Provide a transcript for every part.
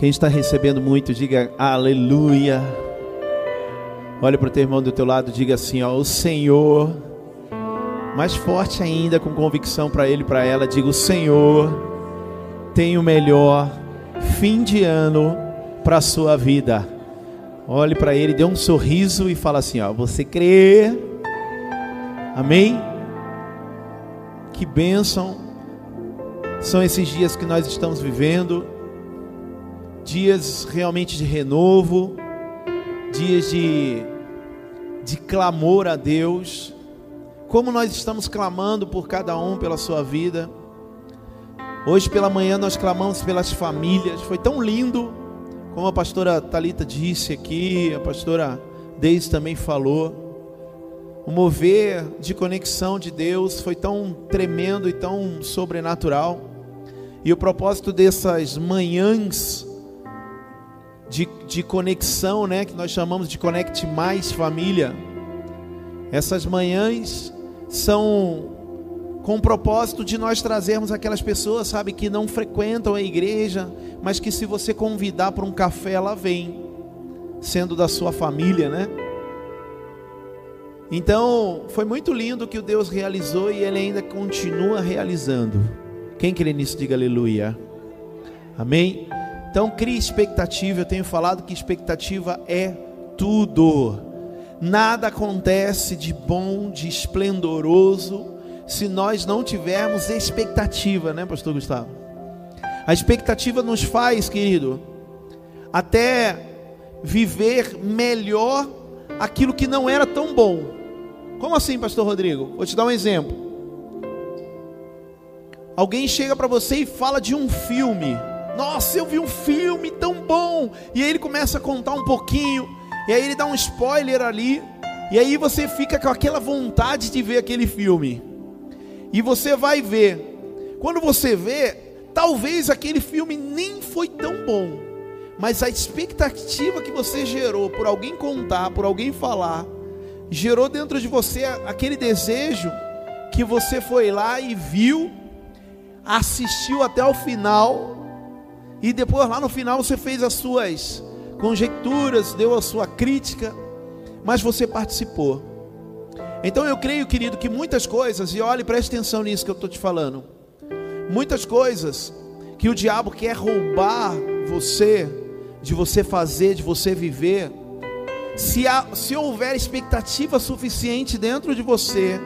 Quem está recebendo muito, diga aleluia. Olha para o teu irmão do teu lado, diga assim: ó, o Senhor, mais forte ainda, com convicção para ele, para ela, diga: o Senhor tem o melhor fim de ano para a sua vida. Olhe para ele, dê um sorriso e fala assim: ó, você crê? Amém? Que bênção são esses dias que nós estamos vivendo dias realmente de renovo, dias de, de clamor a Deus. Como nós estamos clamando por cada um, pela sua vida. Hoje pela manhã nós clamamos pelas famílias. Foi tão lindo, como a pastora Talita disse aqui, a pastora Deise também falou. O mover de conexão de Deus foi tão tremendo e tão sobrenatural. E o propósito dessas manhãs de, de conexão, né, que nós chamamos de Conect Mais Família. Essas manhãs são com o propósito de nós trazermos aquelas pessoas, sabe, que não frequentam a igreja, mas que se você convidar para um café, ela vem, sendo da sua família, né? Então, foi muito lindo o que o Deus realizou e ele ainda continua realizando. Quem crê nisso, diga aleluia. Amém? Então crie expectativa. Eu tenho falado que expectativa é tudo. Nada acontece de bom, de esplendoroso, se nós não tivermos expectativa, né, Pastor Gustavo? A expectativa nos faz, querido, até viver melhor aquilo que não era tão bom. Como assim, Pastor Rodrigo? Vou te dar um exemplo. Alguém chega para você e fala de um filme nossa, eu vi um filme tão bom. E aí ele começa a contar um pouquinho. E aí ele dá um spoiler ali. E aí você fica com aquela vontade de ver aquele filme. E você vai ver. Quando você vê, talvez aquele filme nem foi tão bom. Mas a expectativa que você gerou por alguém contar, por alguém falar, gerou dentro de você aquele desejo que você foi lá e viu, assistiu até o final e depois lá no final você fez as suas conjecturas, deu a sua crítica, mas você participou. Então eu creio, querido, que muitas coisas, e olhe, preste atenção nisso que eu estou te falando. Muitas coisas que o diabo quer roubar você, de você fazer, de você viver, se, há, se houver expectativa suficiente dentro de você,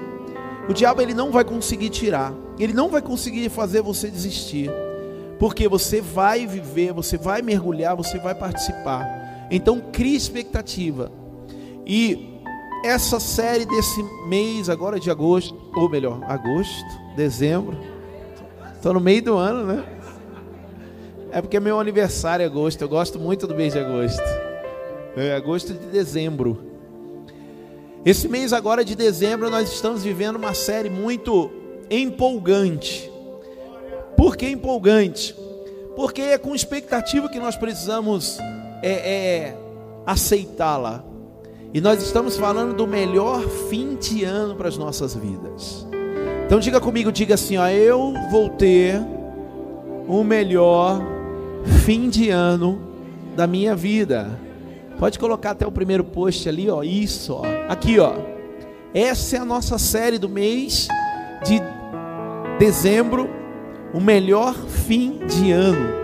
o diabo ele não vai conseguir tirar, ele não vai conseguir fazer você desistir porque você vai viver, você vai mergulhar, você vai participar. Então crie expectativa. E essa série desse mês, agora de agosto, ou melhor, agosto, dezembro, estou no meio do ano, né? É porque é meu aniversário agosto, eu gosto muito do mês de agosto. É agosto de dezembro. Esse mês agora de dezembro nós estamos vivendo uma série muito empolgante. Por que empolgante? Porque é com expectativa que nós precisamos é, é, aceitá-la. E nós estamos falando do melhor fim de ano para as nossas vidas. Então diga comigo, diga assim, ó, eu vou ter o melhor fim de ano da minha vida. Pode colocar até o primeiro post ali, ó, isso, ó. Aqui, ó. Essa é a nossa série do mês de dezembro o melhor fim de ano.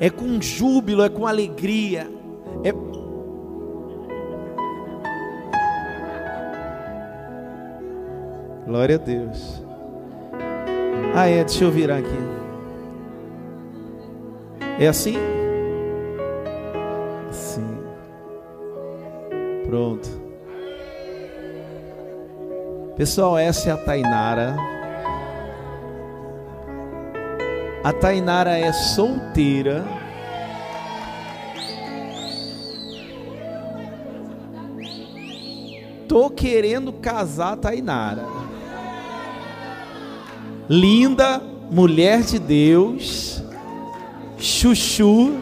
É com júbilo, é com alegria. É Glória a Deus. Ah, é, deixa eu virar aqui. É assim? Sim. Pronto. Pessoal, essa é a Tainara. A Tainara é solteira. Tô querendo casar a Tainara. Linda, mulher de Deus. Chuchu.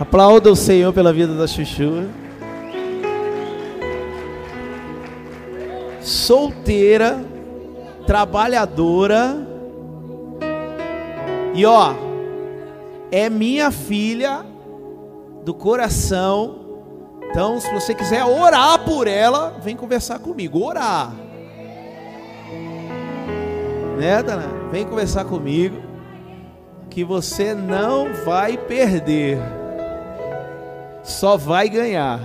Aplauda o Senhor pela vida da Chuchu. Solteira, trabalhadora e ó, é minha filha do coração. Então, se você quiser orar por ela, vem conversar comigo. Orar. Né, Dana? Vem conversar comigo. Que você não vai perder. Só vai ganhar.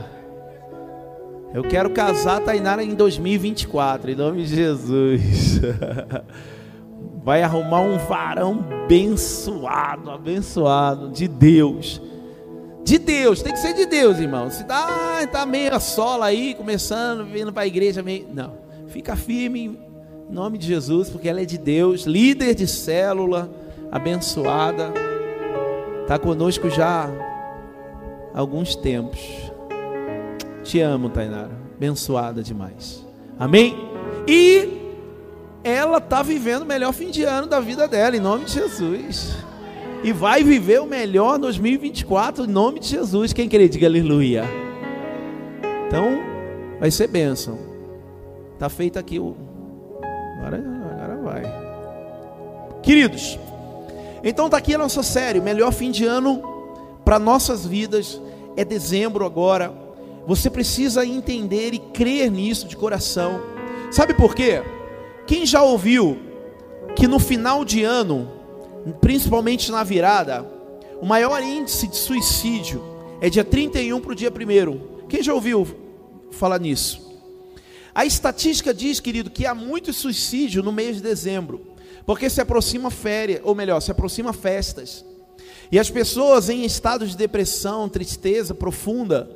Eu quero casar a Tainara em 2024, em nome de Jesus. vai arrumar um varão abençoado, abençoado de Deus. De Deus, tem que ser de Deus, irmão. Se tá, tá meio sola aí, começando, vindo para a igreja, meio. Não, fica firme em nome de Jesus, porque ela é de Deus, líder de célula, abençoada. Está conosco já há alguns tempos. Te amo, Tainara. Abençoada demais. Amém? E ela está vivendo o melhor fim de ano da vida dela, em nome de Jesus. E vai viver o melhor 2024, em nome de Jesus. Quem quer diga aleluia. Então, vai ser bênção. Está feito aqui o. Agora, agora vai. Queridos, então está aqui a nossa série. O melhor fim de ano para nossas vidas é dezembro agora. Você precisa entender e crer nisso de coração. Sabe por quê? Quem já ouviu que no final de ano, principalmente na virada, o maior índice de suicídio é dia 31 para o dia 1? Quem já ouviu falar nisso? A estatística diz, querido, que há muito suicídio no mês de dezembro, porque se aproxima férias, ou melhor, se aproxima festas. E as pessoas em estado de depressão, tristeza profunda,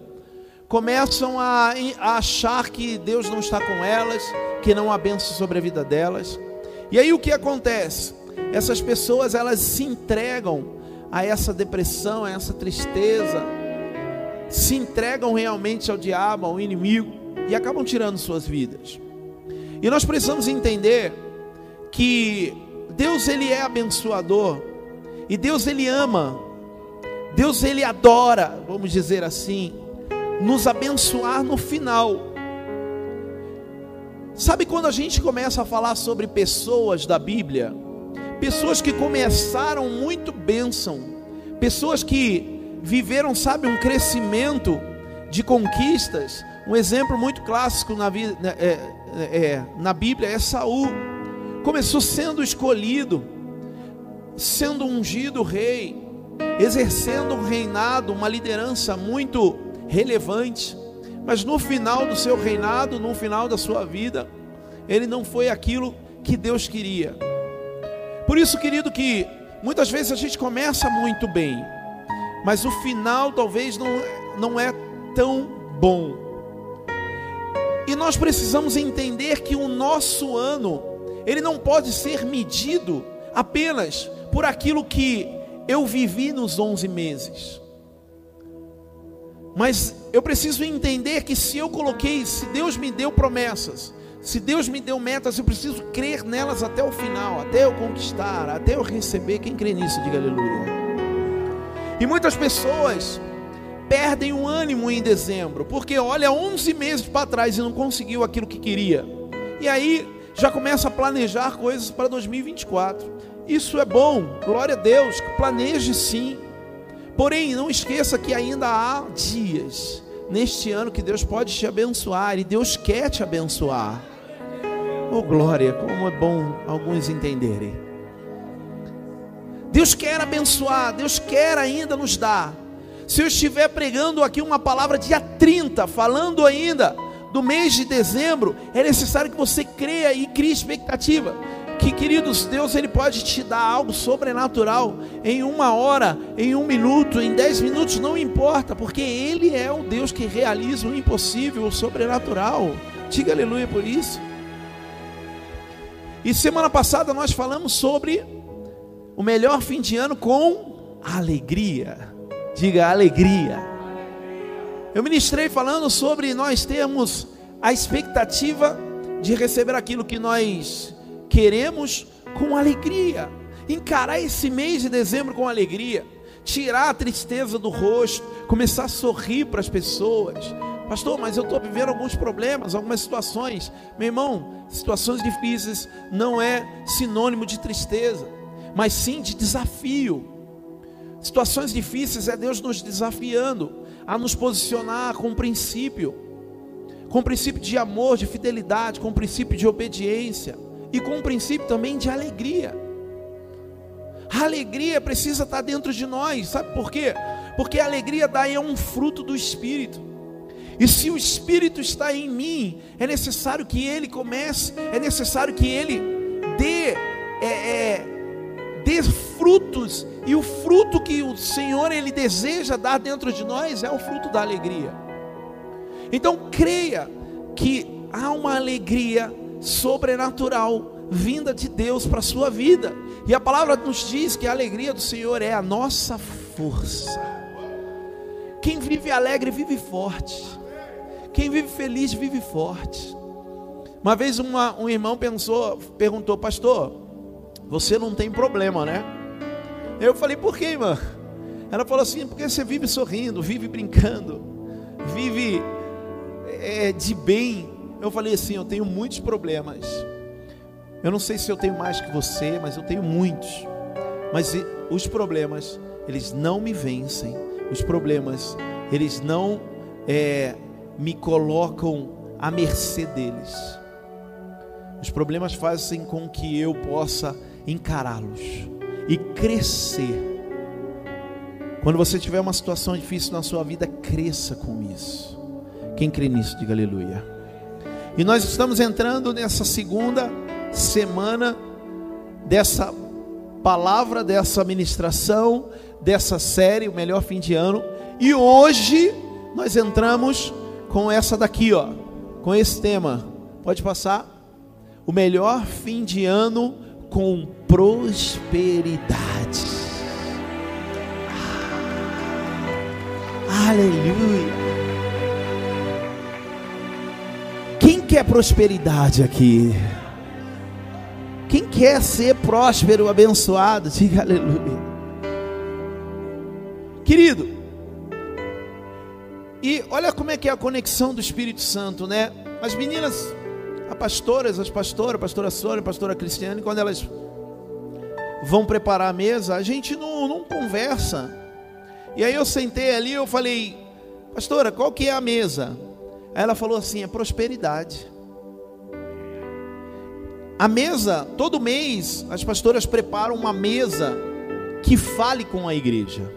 começam a, a achar que Deus não está com elas, que não há bênção sobre a vida delas. E aí o que acontece? Essas pessoas elas se entregam a essa depressão, a essa tristeza, se entregam realmente ao diabo, ao inimigo e acabam tirando suas vidas. E nós precisamos entender que Deus ele é abençoador e Deus ele ama. Deus ele adora, vamos dizer assim, nos abençoar no final. Sabe quando a gente começa a falar sobre pessoas da Bíblia? Pessoas que começaram muito bênção, pessoas que viveram, sabe, um crescimento de conquistas. Um exemplo muito clássico na, vida, né, é, é, é, na Bíblia é Saul. Começou sendo escolhido, sendo ungido rei, exercendo um reinado, uma liderança muito relevante, mas no final do seu reinado, no final da sua vida, ele não foi aquilo que Deus queria. Por isso, querido, que muitas vezes a gente começa muito bem, mas o final talvez não, não é tão bom. E nós precisamos entender que o nosso ano, ele não pode ser medido apenas por aquilo que eu vivi nos 11 meses. Mas eu preciso entender que se eu coloquei, se Deus me deu promessas, se Deus me deu metas, eu preciso crer nelas até o final, até eu conquistar, até eu receber. Quem crê nisso, diga aleluia. E muitas pessoas perdem o ânimo em dezembro, porque olha 11 meses para trás e não conseguiu aquilo que queria. E aí já começa a planejar coisas para 2024. Isso é bom, glória a Deus, planeje sim. Porém, não esqueça que ainda há dias neste ano que Deus pode te abençoar e Deus quer te abençoar. Oh glória, como é bom alguns entenderem. Deus quer abençoar, Deus quer ainda nos dar. Se eu estiver pregando aqui uma palavra dia 30, falando ainda do mês de dezembro, é necessário que você creia e crie expectativa que queridos, Deus ele pode te dar algo sobrenatural em uma hora, em um minuto, em dez minutos, não importa, porque Ele é o Deus que realiza o impossível, o sobrenatural. Diga aleluia por isso. E semana passada nós falamos sobre o melhor fim de ano com alegria. Diga alegria. Eu ministrei falando sobre nós termos a expectativa de receber aquilo que nós queremos com alegria. Encarar esse mês de dezembro com alegria. Tirar a tristeza do rosto. Começar a sorrir para as pessoas. Pastor, mas eu estou vivendo alguns problemas, algumas situações. Meu irmão, situações difíceis não é sinônimo de tristeza, mas sim de desafio. Situações difíceis é Deus nos desafiando a nos posicionar com um princípio, com um princípio de amor, de fidelidade, com um princípio de obediência e com um princípio também de alegria. A alegria precisa estar dentro de nós, sabe por quê? Porque a alegria daí é um fruto do Espírito. E se o Espírito está em mim, é necessário que ele comece, é necessário que ele dê, é, é, dê frutos, e o fruto que o Senhor ele deseja dar dentro de nós é o fruto da alegria. Então creia que há uma alegria sobrenatural vinda de Deus para a sua vida. E a palavra nos diz que a alegria do Senhor é a nossa força. Quem vive alegre vive forte. Quem vive feliz vive forte. Uma vez uma, um irmão pensou, perguntou, pastor, você não tem problema, né? Eu falei, por quê, irmã? Ela falou assim, porque você vive sorrindo, vive brincando, vive é, de bem. Eu falei assim, eu tenho muitos problemas. Eu não sei se eu tenho mais que você, mas eu tenho muitos. Mas os problemas, eles não me vencem. Os problemas, eles não é, me colocam à mercê deles. Os problemas fazem com que eu possa encará-los e crescer. Quando você tiver uma situação difícil na sua vida, cresça com isso. Quem crê nisso, diga aleluia. E nós estamos entrando nessa segunda semana dessa palavra, dessa ministração, dessa série, o melhor fim de ano. E hoje nós entramos com essa daqui, ó, com esse tema. Pode passar? O melhor fim de ano com prosperidade. Aleluia. Quer prosperidade aqui? Quem quer ser próspero, abençoado, diga aleluia. Querido, e olha como é que é a conexão do Espírito Santo, né? As meninas, as pastoras, as pastoras, a pastora Sônia, a pastora Cristiane, quando elas vão preparar a mesa, a gente não, não conversa. E aí eu sentei ali, eu falei, pastora, qual que é a mesa? Ela falou assim, é prosperidade. A mesa, todo mês, as pastoras preparam uma mesa que fale com a igreja.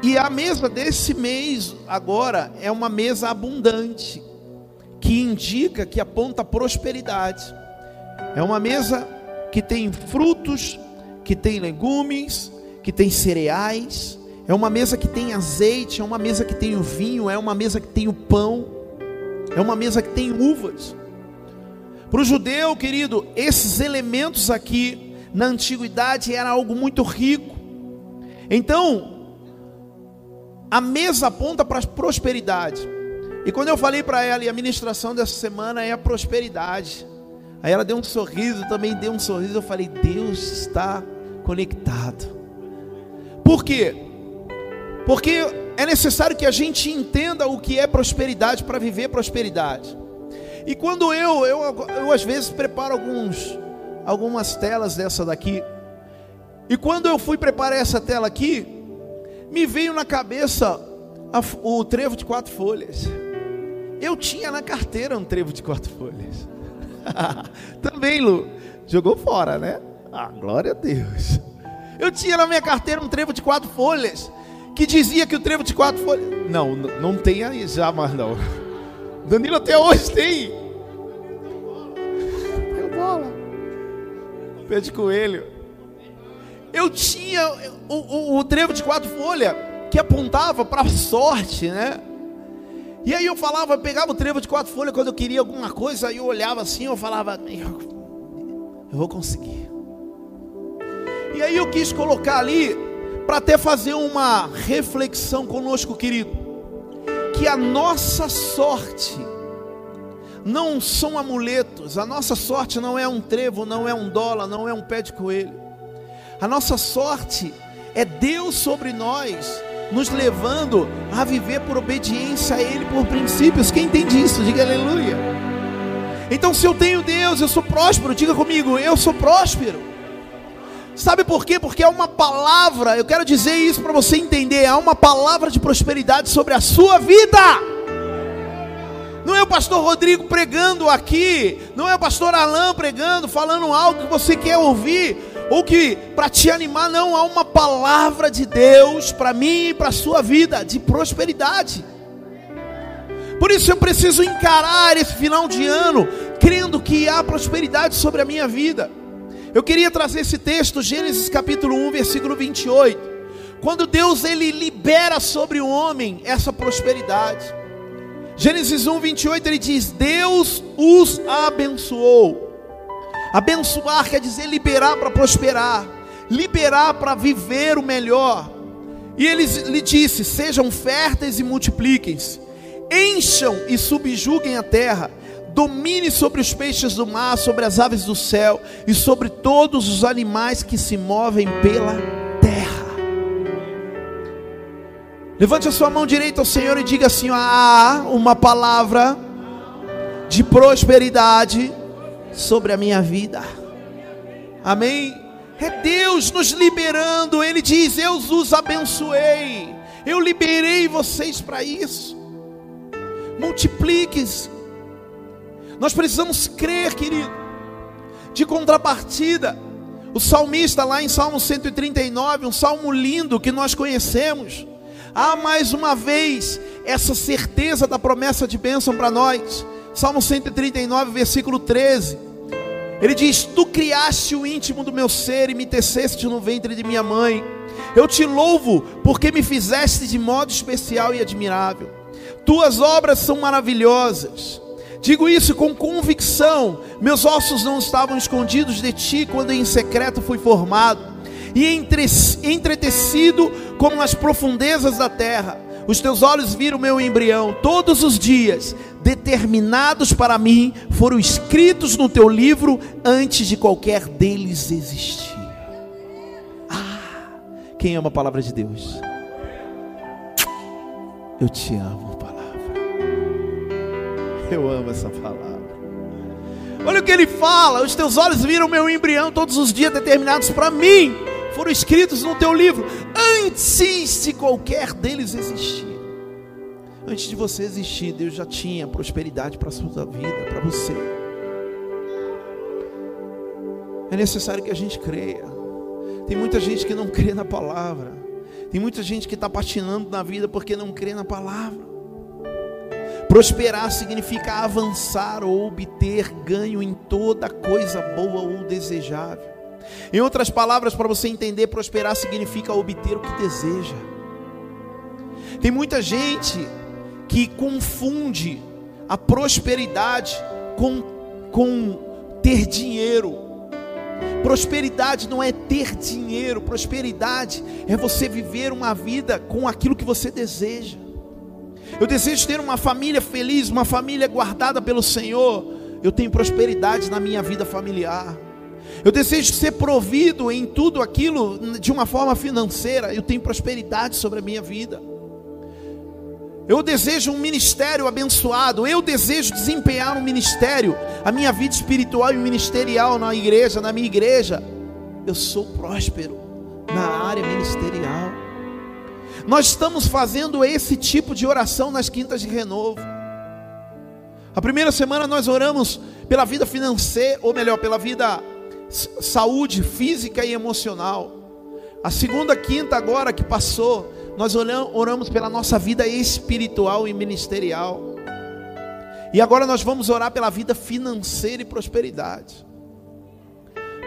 E a mesa desse mês agora é uma mesa abundante, que indica que aponta prosperidade. É uma mesa que tem frutos, que tem legumes, que tem cereais. É uma mesa que tem azeite, é uma mesa que tem o vinho, é uma mesa que tem o pão, é uma mesa que tem uvas. Para o judeu, querido, esses elementos aqui na antiguidade era algo muito rico. Então, a mesa aponta para a prosperidade. E quando eu falei para ela, e a ministração dessa semana é a prosperidade. Aí ela deu um sorriso, também deu um sorriso. Eu falei, Deus está conectado. Por quê? Porque é necessário que a gente entenda o que é prosperidade para viver prosperidade. E quando eu, eu, eu às vezes preparo alguns, algumas telas dessa daqui. E quando eu fui preparar essa tela aqui, me veio na cabeça a, o trevo de quatro folhas. Eu tinha na carteira um trevo de quatro folhas. Também, Lu, jogou fora, né? Ah, glória a Deus. Eu tinha na minha carteira um trevo de quatro folhas que dizia que o trevo de quatro folhas. Não, não tem aí já mais não. Danilo até hoje tem. Deu bola. Pé de coelho. Eu tinha o, o, o trevo de quatro folhas que apontava para a sorte, né? E aí eu falava, eu pegava o trevo de quatro folhas quando eu queria alguma coisa, aí eu olhava assim, eu falava, eu, eu vou conseguir. E aí eu quis colocar ali para até fazer uma reflexão conosco, querido que a nossa sorte não são amuletos, a nossa sorte não é um trevo, não é um dólar, não é um pé de coelho. A nossa sorte é Deus sobre nós, nos levando a viver por obediência a Ele, por princípios. Quem entende isso? Diga aleluia. Então, se eu tenho Deus, eu sou próspero. Diga comigo, eu sou próspero. Sabe por quê? Porque é uma palavra, eu quero dizer isso para você entender, é uma palavra de prosperidade sobre a sua vida. Não é o pastor Rodrigo pregando aqui, não é o pastor Alain pregando, falando algo que você quer ouvir, ou que para te animar, não, há uma palavra de Deus para mim e para a sua vida, de prosperidade. Por isso eu preciso encarar esse final de ano, crendo que há prosperidade sobre a minha vida. Eu queria trazer esse texto, Gênesis capítulo 1, versículo 28. Quando Deus ele libera sobre o homem essa prosperidade. Gênesis 1, 28, ele diz: Deus os abençoou. Abençoar quer dizer liberar para prosperar, liberar para viver o melhor. E ele lhe disse: Sejam férteis e multipliquem-se, encham e subjuguem a terra, domine sobre os peixes do mar, sobre as aves do céu e sobre todos os animais que se movem pela terra. Levante a sua mão direita ao Senhor e diga assim: há uma palavra de prosperidade sobre a minha vida. Amém. É Deus nos liberando. Ele diz: Eu os abençoei. Eu liberei vocês para isso. Multiplique-se. Nós precisamos crer, querido. De contrapartida, o salmista lá em Salmo 139, um salmo lindo que nós conhecemos Há mais uma vez essa certeza da promessa de bênção para nós. Salmo 139, versículo 13. Ele diz: Tu criaste o íntimo do meu ser e me teceste no ventre de minha mãe. Eu te louvo porque me fizeste de modo especial e admirável. Tuas obras são maravilhosas. Digo isso com convicção. Meus ossos não estavam escondidos de ti quando em secreto fui formado e entre, entretecido como nas profundezas da terra. Os teus olhos viram meu embrião, todos os dias, determinados para mim, foram escritos no teu livro antes de qualquer deles existir. Ah, quem ama a palavra de Deus? Eu te amo, palavra. Eu amo essa palavra. Olha o que ele fala: os teus olhos viram meu embrião todos os dias determinados para mim foram escritos no teu livro antes de qualquer deles existir. Antes de você existir, Deus já tinha prosperidade para a sua vida, para você. É necessário que a gente creia. Tem muita gente que não crê na palavra. Tem muita gente que está patinando na vida porque não crê na palavra. Prosperar significa avançar ou obter ganho em toda coisa boa ou desejável. Em outras palavras, para você entender, prosperar significa obter o que deseja. Tem muita gente que confunde a prosperidade com, com ter dinheiro. Prosperidade não é ter dinheiro, prosperidade é você viver uma vida com aquilo que você deseja. Eu desejo ter uma família feliz, uma família guardada pelo Senhor. Eu tenho prosperidade na minha vida familiar. Eu desejo ser provido em tudo aquilo de uma forma financeira. Eu tenho prosperidade sobre a minha vida. Eu desejo um ministério abençoado. Eu desejo desempenhar um ministério. A minha vida espiritual e ministerial na igreja, na minha igreja. Eu sou próspero na área ministerial. Nós estamos fazendo esse tipo de oração nas quintas de renovo. A primeira semana nós oramos pela vida financeira, ou melhor, pela vida saúde física e emocional. A segunda quinta agora que passou, nós oramos pela nossa vida espiritual e ministerial. E agora nós vamos orar pela vida financeira e prosperidade.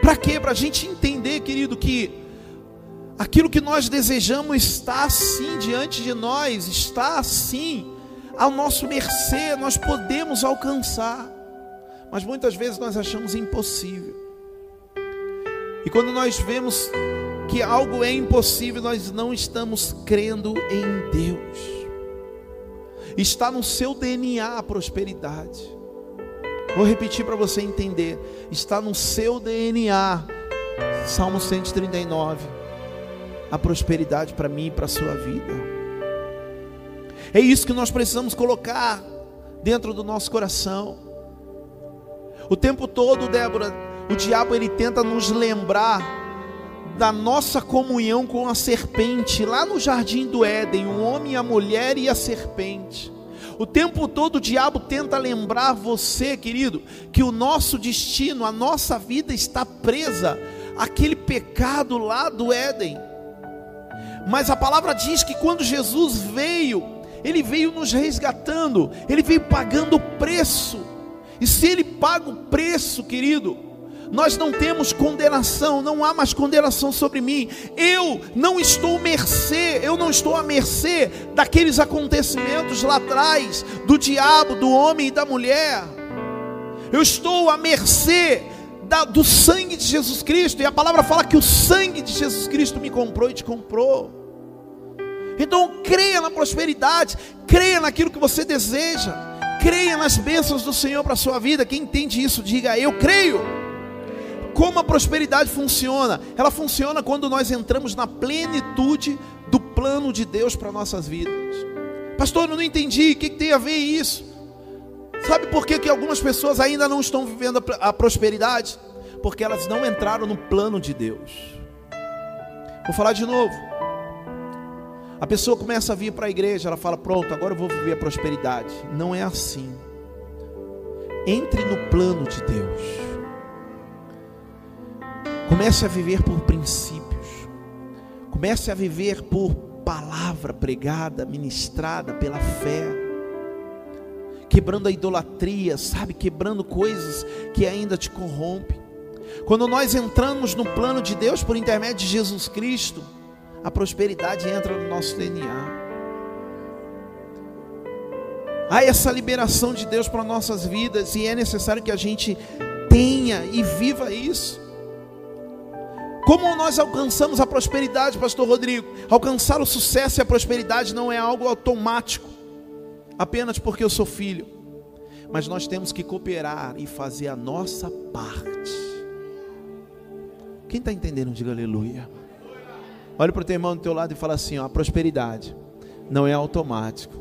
Para quê? Para a gente entender, querido, que aquilo que nós desejamos está assim diante de nós, está assim ao nosso mercê, nós podemos alcançar. Mas muitas vezes nós achamos impossível. E quando nós vemos que algo é impossível, nós não estamos crendo em Deus. Está no seu DNA a prosperidade. Vou repetir para você entender. Está no seu DNA. Salmo 139. A prosperidade para mim e para a sua vida. É isso que nós precisamos colocar dentro do nosso coração. O tempo todo, Débora, o diabo ele tenta nos lembrar da nossa comunhão com a serpente, lá no jardim do Éden, o homem, a mulher e a serpente. O tempo todo o diabo tenta lembrar você, querido, que o nosso destino, a nossa vida está presa àquele pecado lá do Éden. Mas a palavra diz que quando Jesus veio, ele veio nos resgatando, ele veio pagando o preço. E se ele paga o preço, querido, nós não temos condenação, não há mais condenação sobre mim. Eu não estou mercê, eu não estou à mercê daqueles acontecimentos lá atrás, do diabo, do homem e da mulher. Eu estou à mercê da, do sangue de Jesus Cristo, e a palavra fala que o sangue de Jesus Cristo me comprou e te comprou. Então creia na prosperidade, creia naquilo que você deseja, creia nas bênçãos do Senhor para a sua vida. Quem entende isso, diga eu creio. Como a prosperidade funciona? Ela funciona quando nós entramos na plenitude do plano de Deus para nossas vidas. Pastor, eu não entendi, o que, tem a ver isso? Sabe por que, que algumas pessoas ainda não estão vivendo a prosperidade? Porque elas não entraram no plano de Deus. Vou falar de novo. A pessoa começa a vir para a igreja, ela fala: Pronto, agora eu vou viver a prosperidade. Não é assim. Entre no plano de Deus. Comece a viver por princípios. Comece a viver por palavra pregada, ministrada pela fé. Quebrando a idolatria, sabe? Quebrando coisas que ainda te corrompem. Quando nós entramos no plano de Deus por intermédio de Jesus Cristo, a prosperidade entra no nosso DNA. Há essa liberação de Deus para nossas vidas e é necessário que a gente tenha e viva isso. Como nós alcançamos a prosperidade, Pastor Rodrigo? Alcançar o sucesso e a prosperidade não é algo automático, apenas porque eu sou filho, mas nós temos que cooperar e fazer a nossa parte. Quem está entendendo, diga aleluia. Olha para o teu irmão do teu lado e fala assim: ó, a prosperidade não é automático.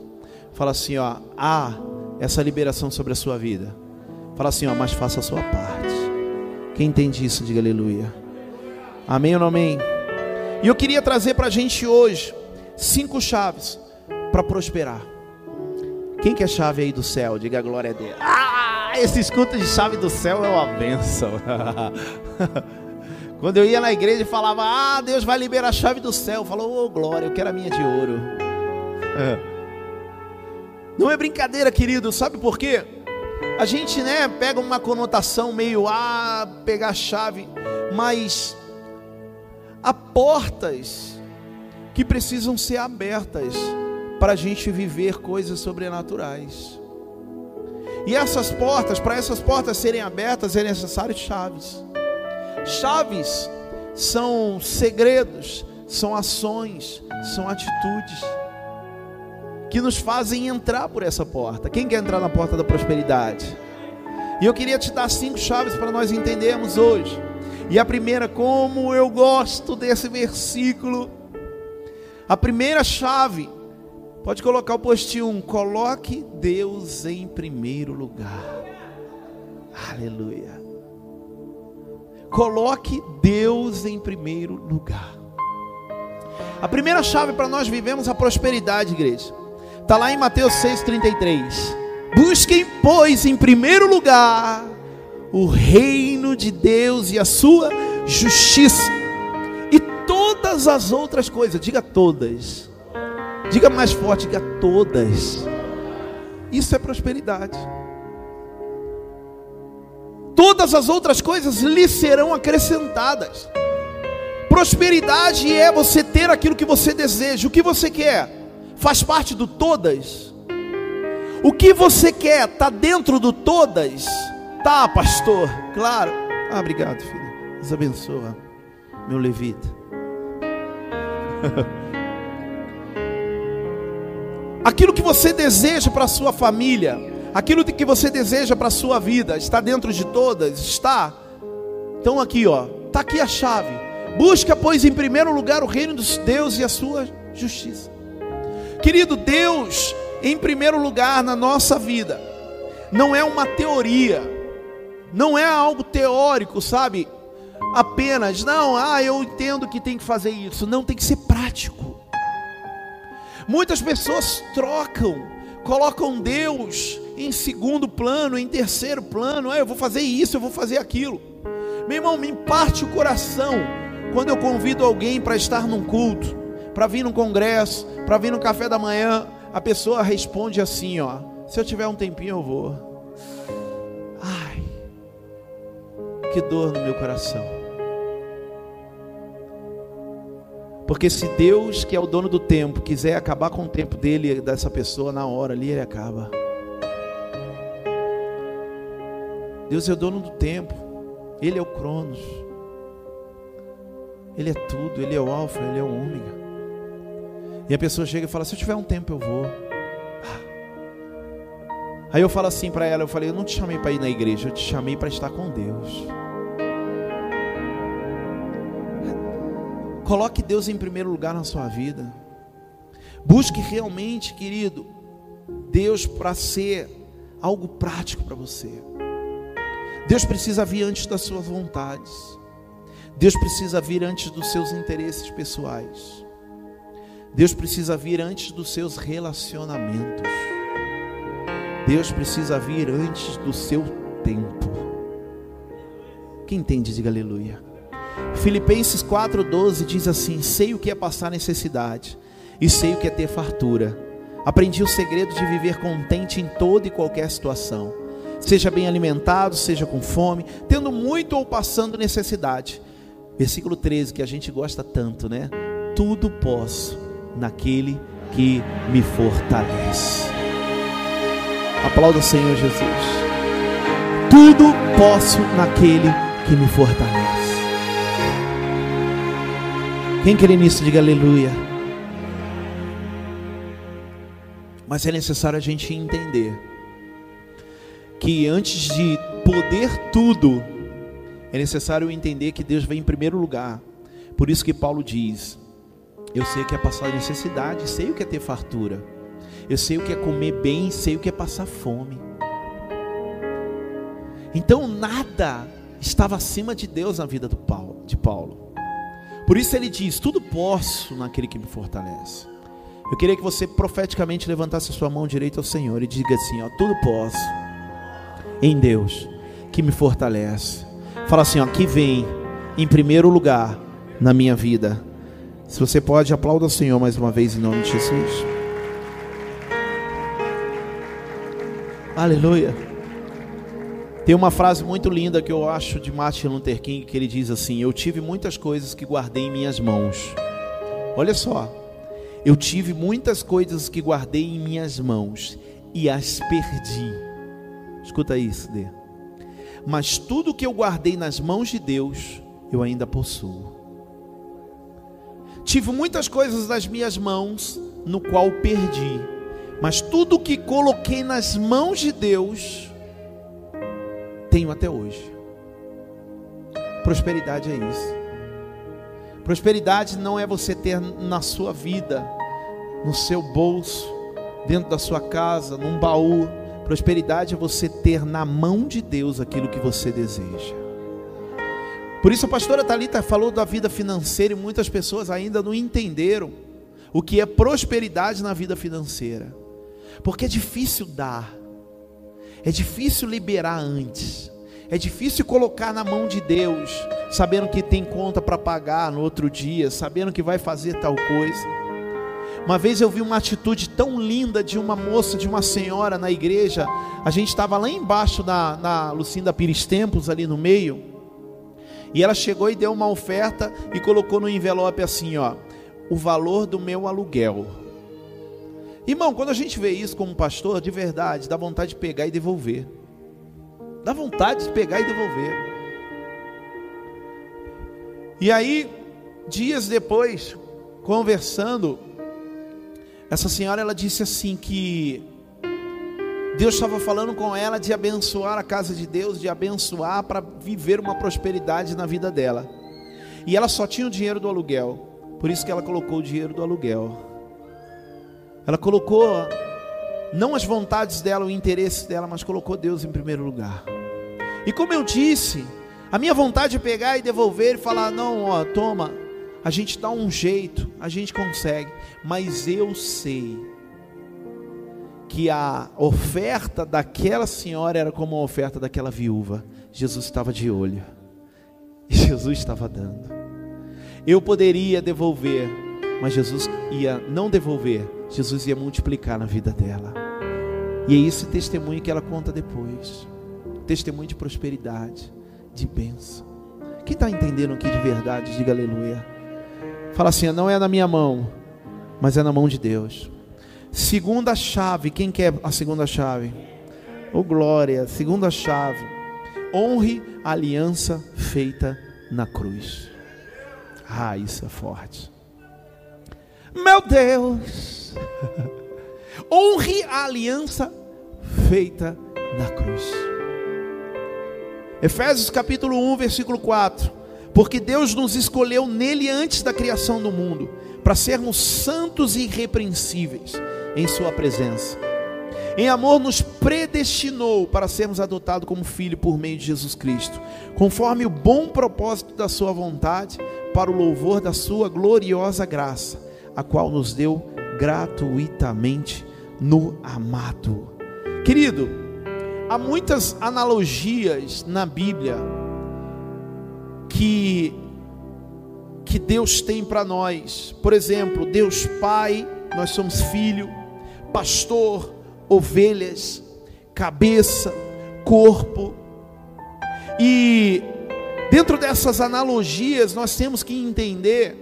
Fala assim: ó, há essa liberação sobre a sua vida. Fala assim: ó, mas faça a sua parte. Quem entende isso, diga aleluia. Amém ou não amém? E eu queria trazer para a gente hoje cinco chaves para prosperar. Quem quer chave aí do céu? Diga a glória a Deus. Ah, esse escudo de chave do céu é uma bênção. Quando eu ia na igreja e falava, ah, Deus vai liberar a chave do céu. Falou, oh glória, eu quero a minha de ouro. Não é brincadeira, querido, sabe por quê? A gente, né, pega uma conotação meio, ah, pegar a chave, mas há portas que precisam ser abertas para a gente viver coisas sobrenaturais. E essas portas, para essas portas serem abertas, é necessário chaves. Chaves são segredos, são ações, são atitudes que nos fazem entrar por essa porta. Quem quer entrar na porta da prosperidade? E eu queria te dar cinco chaves para nós entendermos hoje. E a primeira, como eu gosto desse versículo. A primeira chave, pode colocar o post 1, coloque Deus em primeiro lugar. Aleluia. Coloque Deus em primeiro lugar. A primeira chave para nós vivemos a prosperidade, igreja. Está lá em Mateus 6,33. Busquem, pois, em primeiro lugar o reino de Deus e a sua justiça. E todas as outras coisas, diga todas. Diga mais forte, diga todas. Isso é prosperidade. Todas as outras coisas lhe serão acrescentadas. Prosperidade é você ter aquilo que você deseja. O que você quer faz parte do todas. O que você quer está dentro do todas. Tá, pastor? Claro. Ah, obrigado, filho. Deus abençoa, meu levita. aquilo que você deseja para a sua família, aquilo que você deseja para a sua vida, está dentro de todas? Está? Então aqui, ó, está aqui a chave. Busca, pois, em primeiro lugar o reino dos Deus e a sua justiça. Querido Deus, em primeiro lugar na nossa vida, não é uma teoria, não é algo teórico, sabe? apenas, não, ah, eu entendo que tem que fazer isso. Não, tem que ser prático. Muitas pessoas trocam, colocam Deus em segundo plano, em terceiro plano. Ah, eu vou fazer isso, eu vou fazer aquilo. Meu irmão, me parte o coração quando eu convido alguém para estar num culto, para vir num congresso, para vir no café da manhã. A pessoa responde assim, ó: Se eu tiver um tempinho, eu vou. Ai, que dor no meu coração. Porque se Deus, que é o dono do tempo, quiser acabar com o tempo dele, dessa pessoa, na hora ali, ele acaba. Deus é o dono do tempo, Ele é o Cronos, Ele é tudo, Ele é o Alfa, Ele é o Ômega. E a pessoa chega e fala: Se eu tiver um tempo, eu vou. Ah. Aí eu falo assim para ela: Eu falei, eu não te chamei para ir na igreja, eu te chamei para estar com Deus. Coloque Deus em primeiro lugar na sua vida. Busque realmente, querido, Deus para ser algo prático para você. Deus precisa vir antes das suas vontades. Deus precisa vir antes dos seus interesses pessoais. Deus precisa vir antes dos seus relacionamentos. Deus precisa vir antes do seu tempo. Quem entende, diga aleluia. Filipenses 4,12 diz assim: Sei o que é passar necessidade, e sei o que é ter fartura. Aprendi o segredo de viver contente em toda e qualquer situação, seja bem alimentado, seja com fome, tendo muito ou passando necessidade. Versículo 13, que a gente gosta tanto, né? Tudo posso naquele que me fortalece. Aplauda o Senhor Jesus. Tudo posso naquele que me fortalece. Quem crê nisso, diga aleluia. Mas é necessário a gente entender que antes de poder tudo, é necessário entender que Deus vem em primeiro lugar. Por isso que Paulo diz: Eu sei o que é passar necessidade, sei o que é ter fartura. Eu sei o que é comer bem, sei o que é passar fome. Então nada estava acima de Deus na vida Paulo, de Paulo. Por isso ele diz: Tudo posso naquele que me fortalece. Eu queria que você profeticamente levantasse a sua mão direita ao Senhor e diga assim: ó, Tudo posso em Deus que me fortalece. Fala assim: ó, que vem em primeiro lugar na minha vida. Se você pode, aplauda o Senhor mais uma vez em nome de Jesus. Aleluia. Tem uma frase muito linda que eu acho de Martin Luther King que ele diz assim: Eu tive muitas coisas que guardei em minhas mãos. Olha só, eu tive muitas coisas que guardei em minhas mãos e as perdi. Escuta isso, Dê. Mas tudo que eu guardei nas mãos de Deus, eu ainda possuo. Tive muitas coisas nas minhas mãos, no qual perdi. Mas tudo que coloquei nas mãos de Deus, tenho até hoje. Prosperidade é isso. Prosperidade não é você ter na sua vida, no seu bolso, dentro da sua casa, num baú. Prosperidade é você ter na mão de Deus aquilo que você deseja. Por isso a pastora Talita falou da vida financeira e muitas pessoas ainda não entenderam o que é prosperidade na vida financeira. Porque é difícil dar. É difícil liberar antes. É difícil colocar na mão de Deus, sabendo que tem conta para pagar no outro dia, sabendo que vai fazer tal coisa. Uma vez eu vi uma atitude tão linda de uma moça, de uma senhora na igreja. A gente estava lá embaixo na, na Lucinda Pires Tempos, ali no meio. E ela chegou e deu uma oferta e colocou no envelope assim: ó, o valor do meu aluguel. Irmão, quando a gente vê isso como pastor, de verdade, dá vontade de pegar e devolver. Dá vontade de pegar e devolver. E aí, dias depois, conversando, essa senhora ela disse assim que Deus estava falando com ela de abençoar a casa de Deus, de abençoar para viver uma prosperidade na vida dela. E ela só tinha o dinheiro do aluguel. Por isso que ela colocou o dinheiro do aluguel. Ela colocou não as vontades dela, o interesse dela, mas colocou Deus em primeiro lugar. E como eu disse, A minha vontade é pegar e devolver e falar: não, ó, toma, a gente dá um jeito, a gente consegue, mas eu sei que a oferta daquela senhora era como a oferta daquela viúva. Jesus estava de olho, e Jesus estava dando. Eu poderia devolver, mas Jesus ia não devolver, Jesus ia multiplicar na vida dela. E é esse testemunho que ela conta depois testemunho de prosperidade, de bênção. Quem está entendendo aqui de verdade, diga aleluia. Fala assim: não é na minha mão, mas é na mão de Deus. Segunda chave, quem quer a segunda chave? Oh glória, segunda chave. Honre a aliança feita na cruz. Ah, isso é forte. Meu Deus. Honre a aliança feita na cruz. Efésios capítulo 1, versículo 4. Porque Deus nos escolheu nele antes da criação do mundo, para sermos santos e irrepreensíveis em Sua presença. Em amor, nos predestinou para sermos adotados como filho por meio de Jesus Cristo, conforme o bom propósito da Sua vontade, para o louvor da Sua gloriosa graça, a qual nos deu gratuitamente no amado. Querido, há muitas analogias na Bíblia que que Deus tem para nós. Por exemplo, Deus Pai, nós somos filho, pastor, ovelhas, cabeça, corpo. E dentro dessas analogias, nós temos que entender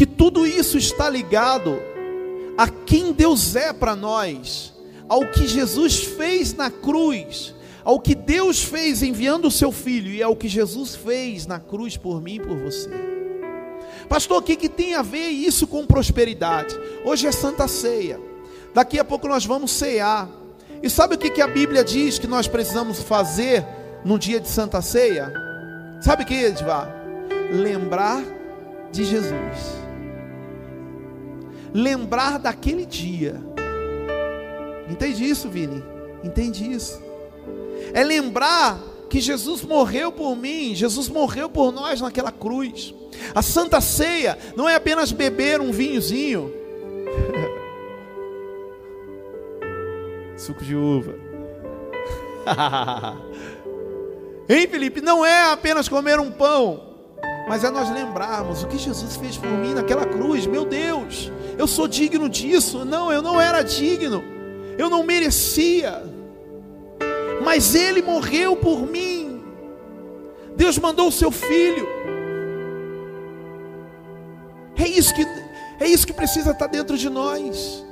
que tudo isso está ligado a quem Deus é para nós ao que Jesus fez na cruz, ao que Deus fez enviando o seu filho e ao que Jesus fez na cruz por mim e por você. Pastor, o que, que tem a ver isso com prosperidade? Hoje é Santa Ceia, daqui a pouco nós vamos cear. E sabe o que, que a Bíblia diz que nós precisamos fazer no dia de Santa Ceia? Sabe o que, Edvar? Lembrar de Jesus. Lembrar daquele dia Entende isso, Vini? Entende isso? É lembrar que Jesus morreu por mim, Jesus morreu por nós naquela cruz. A Santa Ceia não é apenas beber um vinhozinho, suco de uva. hein, Felipe? Não é apenas comer um pão, mas é nós lembrarmos o que Jesus fez por mim naquela cruz. Meu Deus, eu sou digno disso. Não, eu não era digno eu não merecia, mas Ele morreu por mim. Deus mandou o seu filho. É isso que é isso que precisa estar dentro de nós.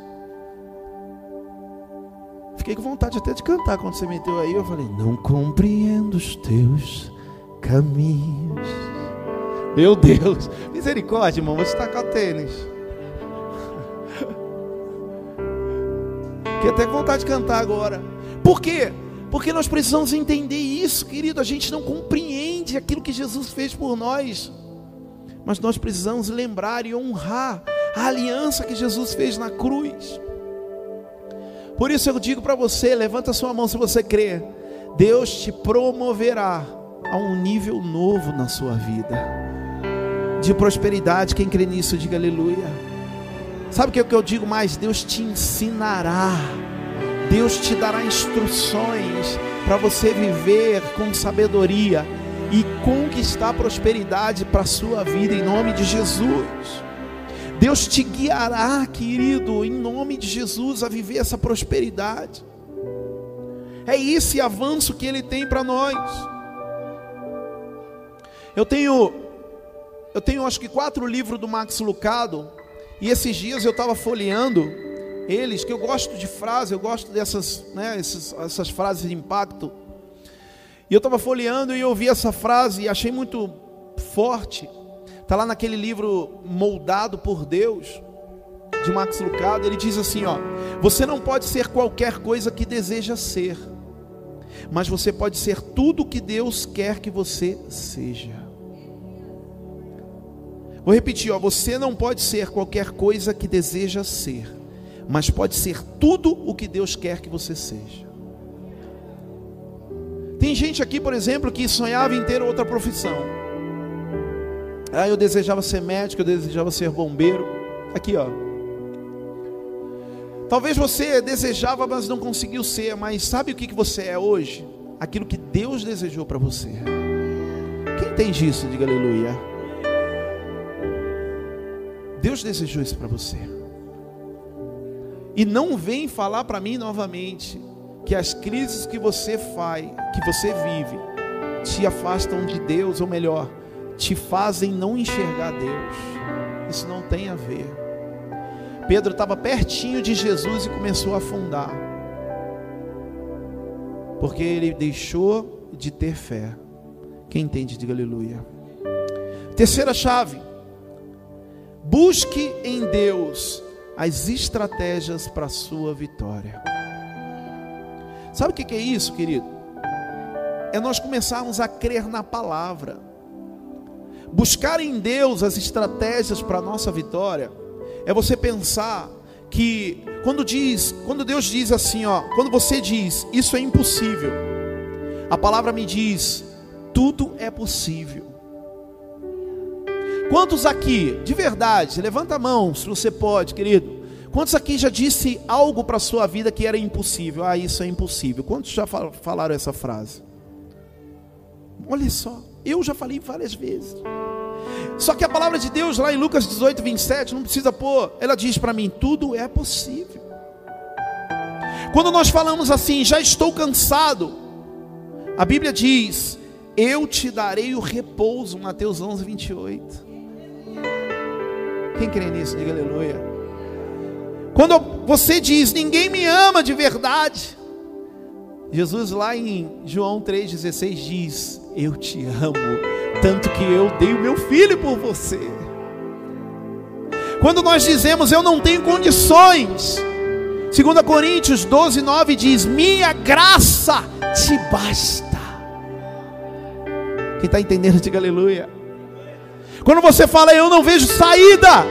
Fiquei com vontade até de cantar quando você meteu aí. Eu falei: Não compreendo os teus caminhos. Meu Deus, misericórdia, irmão. Vou destacar o tênis. Fiquei até com vontade de cantar agora. Por quê? Porque nós precisamos entender isso, querido. A gente não compreende aquilo que Jesus fez por nós. Mas nós precisamos lembrar e honrar a aliança que Jesus fez na cruz. Por isso eu digo para você: levanta sua mão se você crê. Deus te promoverá a um nível novo na sua vida de prosperidade. Quem crê nisso, diga aleluia. Sabe o que, é que eu digo mais? Deus te ensinará, Deus te dará instruções para você viver com sabedoria e conquistar prosperidade para a sua vida em nome de Jesus. Deus te guiará, querido, em nome de Jesus, a viver essa prosperidade. É esse avanço que Ele tem para nós. Eu tenho, eu tenho acho que quatro livros do Max Lucado e esses dias eu estava folheando eles, que eu gosto de frase, eu gosto dessas, né, essas, essas frases de impacto. E eu estava folheando e eu vi essa frase e achei muito forte. Está lá naquele livro Moldado por Deus, de Max Lucado. Ele diz assim: ó, você não pode ser qualquer coisa que deseja ser, mas você pode ser tudo que Deus quer que você seja. Vou repetir, ó, você não pode ser qualquer coisa que deseja ser, mas pode ser tudo o que Deus quer que você seja. Tem gente aqui, por exemplo, que sonhava em ter outra profissão. Ah, eu desejava ser médico, eu desejava ser bombeiro. Aqui, ó. Talvez você desejava, mas não conseguiu ser. Mas sabe o que você é hoje? Aquilo que Deus desejou para você. Quem entende isso? Diga aleluia. Deus desejou isso para você. E não vem falar para mim novamente que as crises que você faz, que você vive, te afastam de Deus, ou melhor, te fazem não enxergar Deus. Isso não tem a ver. Pedro estava pertinho de Jesus e começou a afundar. Porque ele deixou de ter fé. Quem entende, diga aleluia. Terceira chave. Busque em Deus as estratégias para a sua vitória. Sabe o que é isso, querido? É nós começarmos a crer na palavra. Buscar em Deus as estratégias para a nossa vitória é você pensar que quando diz, quando Deus diz assim, ó, quando você diz, isso é impossível. A palavra me diz, tudo é possível. Quantos aqui, de verdade, levanta a mão se você pode, querido. Quantos aqui já disse algo para a sua vida que era impossível? Ah, isso é impossível. Quantos já falaram essa frase? Olha só, eu já falei várias vezes. Só que a palavra de Deus, lá em Lucas 18, 27, não precisa pôr, ela diz para mim: tudo é possível. Quando nós falamos assim, já estou cansado, a Bíblia diz: eu te darei o repouso, Mateus 11, 28. Quem crê nisso, diga aleluia. Quando você diz, ninguém me ama de verdade, Jesus lá em João 3,16 diz: Eu te amo, tanto que eu dei o meu filho por você. Quando nós dizemos, Eu não tenho condições, 2 Coríntios 12, 9 diz: Minha graça te basta. Quem está entendendo, diga aleluia. Quando você fala, Eu não vejo saída,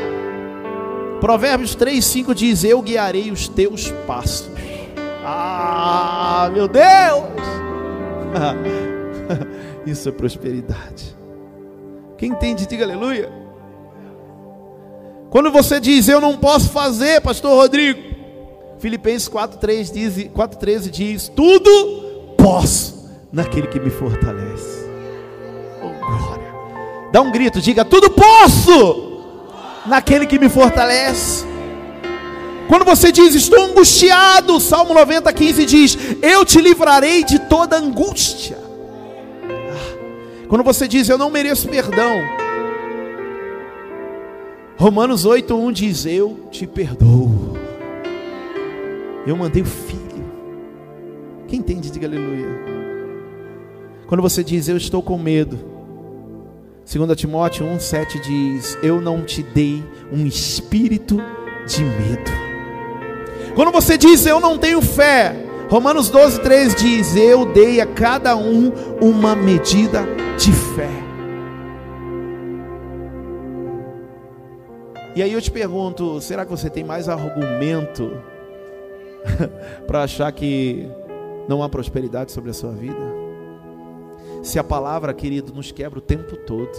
Provérbios 3, 5 diz: Eu guiarei os teus passos. Ah, meu Deus! Isso é prosperidade. Quem entende, diga aleluia. Quando você diz, eu não posso fazer, pastor Rodrigo, Filipenses 4,13 diz, 4,13 diz: Tudo posso naquele que me fortalece. Dá um grito, diga: Tudo posso naquele que me fortalece. Quando você diz, estou angustiado, Salmo 90, 15 diz: Eu te livrarei de toda angústia. Ah, quando você diz, Eu não mereço perdão, Romanos 8, 1 diz: Eu te perdoo. Eu mandei o filho. Quem entende, diga aleluia. Quando você diz, Eu estou com medo, 2 Timóteo 1,7 diz: Eu não te dei um espírito de medo. Quando você diz eu não tenho fé, Romanos 12,3 diz: Eu dei a cada um uma medida de fé. E aí eu te pergunto: será que você tem mais argumento para achar que não há prosperidade sobre a sua vida? Se a palavra, querido, nos quebra o tempo todo.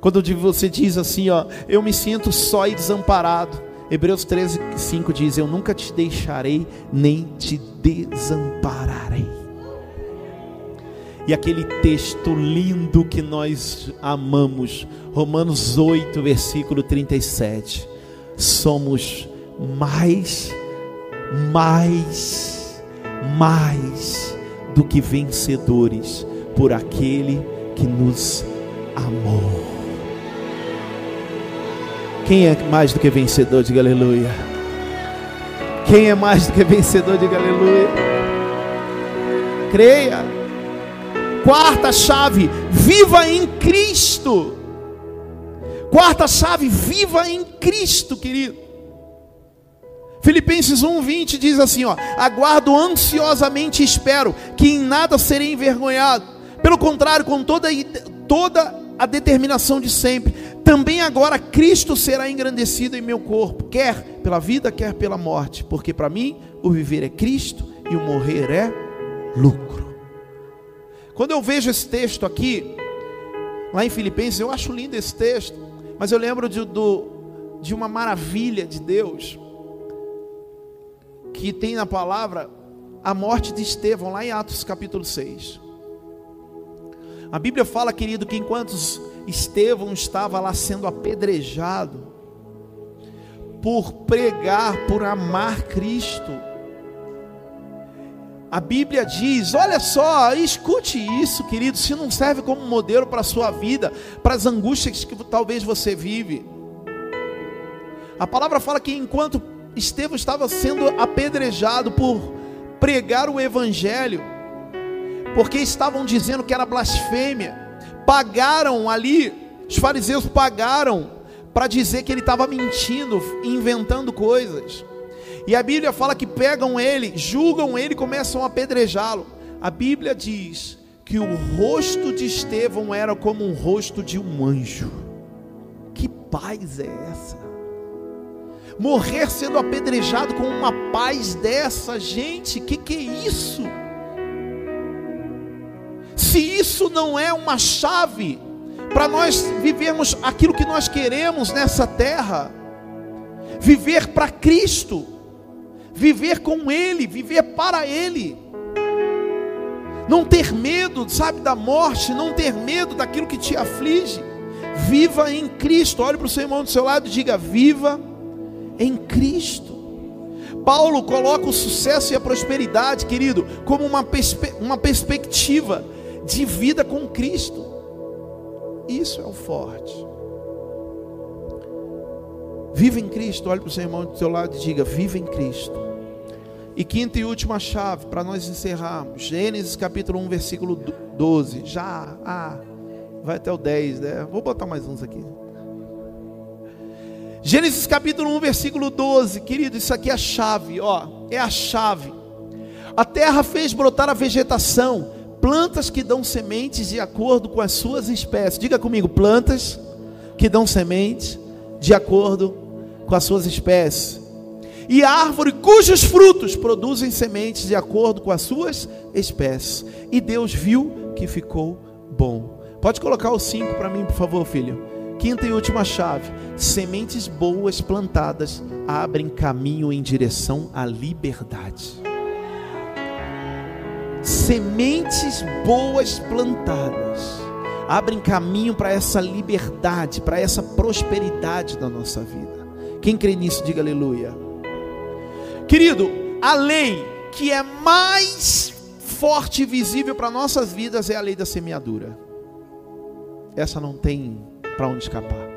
Quando você diz assim, ó, eu me sinto só e desamparado. Hebreus 13, 5 diz: Eu nunca te deixarei, nem te desampararei. E aquele texto lindo que nós amamos, Romanos 8, versículo 37. Somos mais, mais, mais do que vencedores por aquele que nos amou. Quem é mais do que vencedor? Diga aleluia. Quem é mais do que vencedor? Diga aleluia. Creia. Quarta chave, viva em Cristo. Quarta chave, viva em Cristo, querido. Filipenses 1:20 diz assim, ó: "Aguardo ansiosamente e espero que em nada serei envergonhado, pelo contrário, com toda, toda a determinação de sempre, também agora Cristo será engrandecido em meu corpo, quer pela vida, quer pela morte, porque para mim o viver é Cristo e o morrer é lucro. Quando eu vejo esse texto aqui, lá em Filipenses, eu acho lindo esse texto, mas eu lembro de, do, de uma maravilha de Deus, que tem na palavra a morte de Estevão, lá em Atos capítulo 6. A Bíblia fala, querido, que enquanto Estevão estava lá sendo apedrejado, por pregar, por amar Cristo, a Bíblia diz: olha só, escute isso, querido, se não serve como modelo para a sua vida, para as angústias que talvez você vive. A palavra fala que enquanto Estevão estava sendo apedrejado por pregar o Evangelho, porque estavam dizendo que era blasfêmia, pagaram ali, os fariseus pagaram para dizer que ele estava mentindo, inventando coisas. E a Bíblia fala que pegam ele, julgam ele, começam a apedrejá-lo. A Bíblia diz que o rosto de Estevão era como um rosto de um anjo. Que paz é essa? Morrer sendo apedrejado com uma paz dessa, gente, que que é isso? Se isso não é uma chave para nós vivermos aquilo que nós queremos nessa terra, viver para Cristo, viver com Ele, viver para Ele. Não ter medo, sabe, da morte, não ter medo daquilo que te aflige. Viva em Cristo. Olhe para o seu irmão do seu lado e diga: Viva em Cristo. Paulo coloca o sucesso e a prosperidade, querido, como uma, perspe uma perspectiva de vida com Cristo. Isso é o forte. Viva em Cristo. Olhe para o seu irmão do seu lado e diga: Viva em Cristo. E quinta e última chave para nós encerrarmos. Gênesis capítulo 1, versículo 12. Já, ah, vai até o 10, né? Vou botar mais uns aqui. Gênesis capítulo 1, versículo 12. Querido, isso aqui é a chave, ó. É a chave. A terra fez brotar a vegetação, plantas que dão sementes de acordo com as suas espécies. Diga comigo, plantas que dão sementes de acordo com as suas espécies e árvore cujos frutos produzem sementes de acordo com as suas espécies. E Deus viu que ficou bom. Pode colocar o 5 para mim, por favor, filho. Quinta e última chave: sementes boas plantadas abrem caminho em direção à liberdade. Sementes boas plantadas abrem caminho para essa liberdade, para essa prosperidade da nossa vida. Quem crê nisso, diga aleluia. Querido, a lei que é mais forte e visível para nossas vidas é a lei da semeadura. Essa não tem para onde escapar.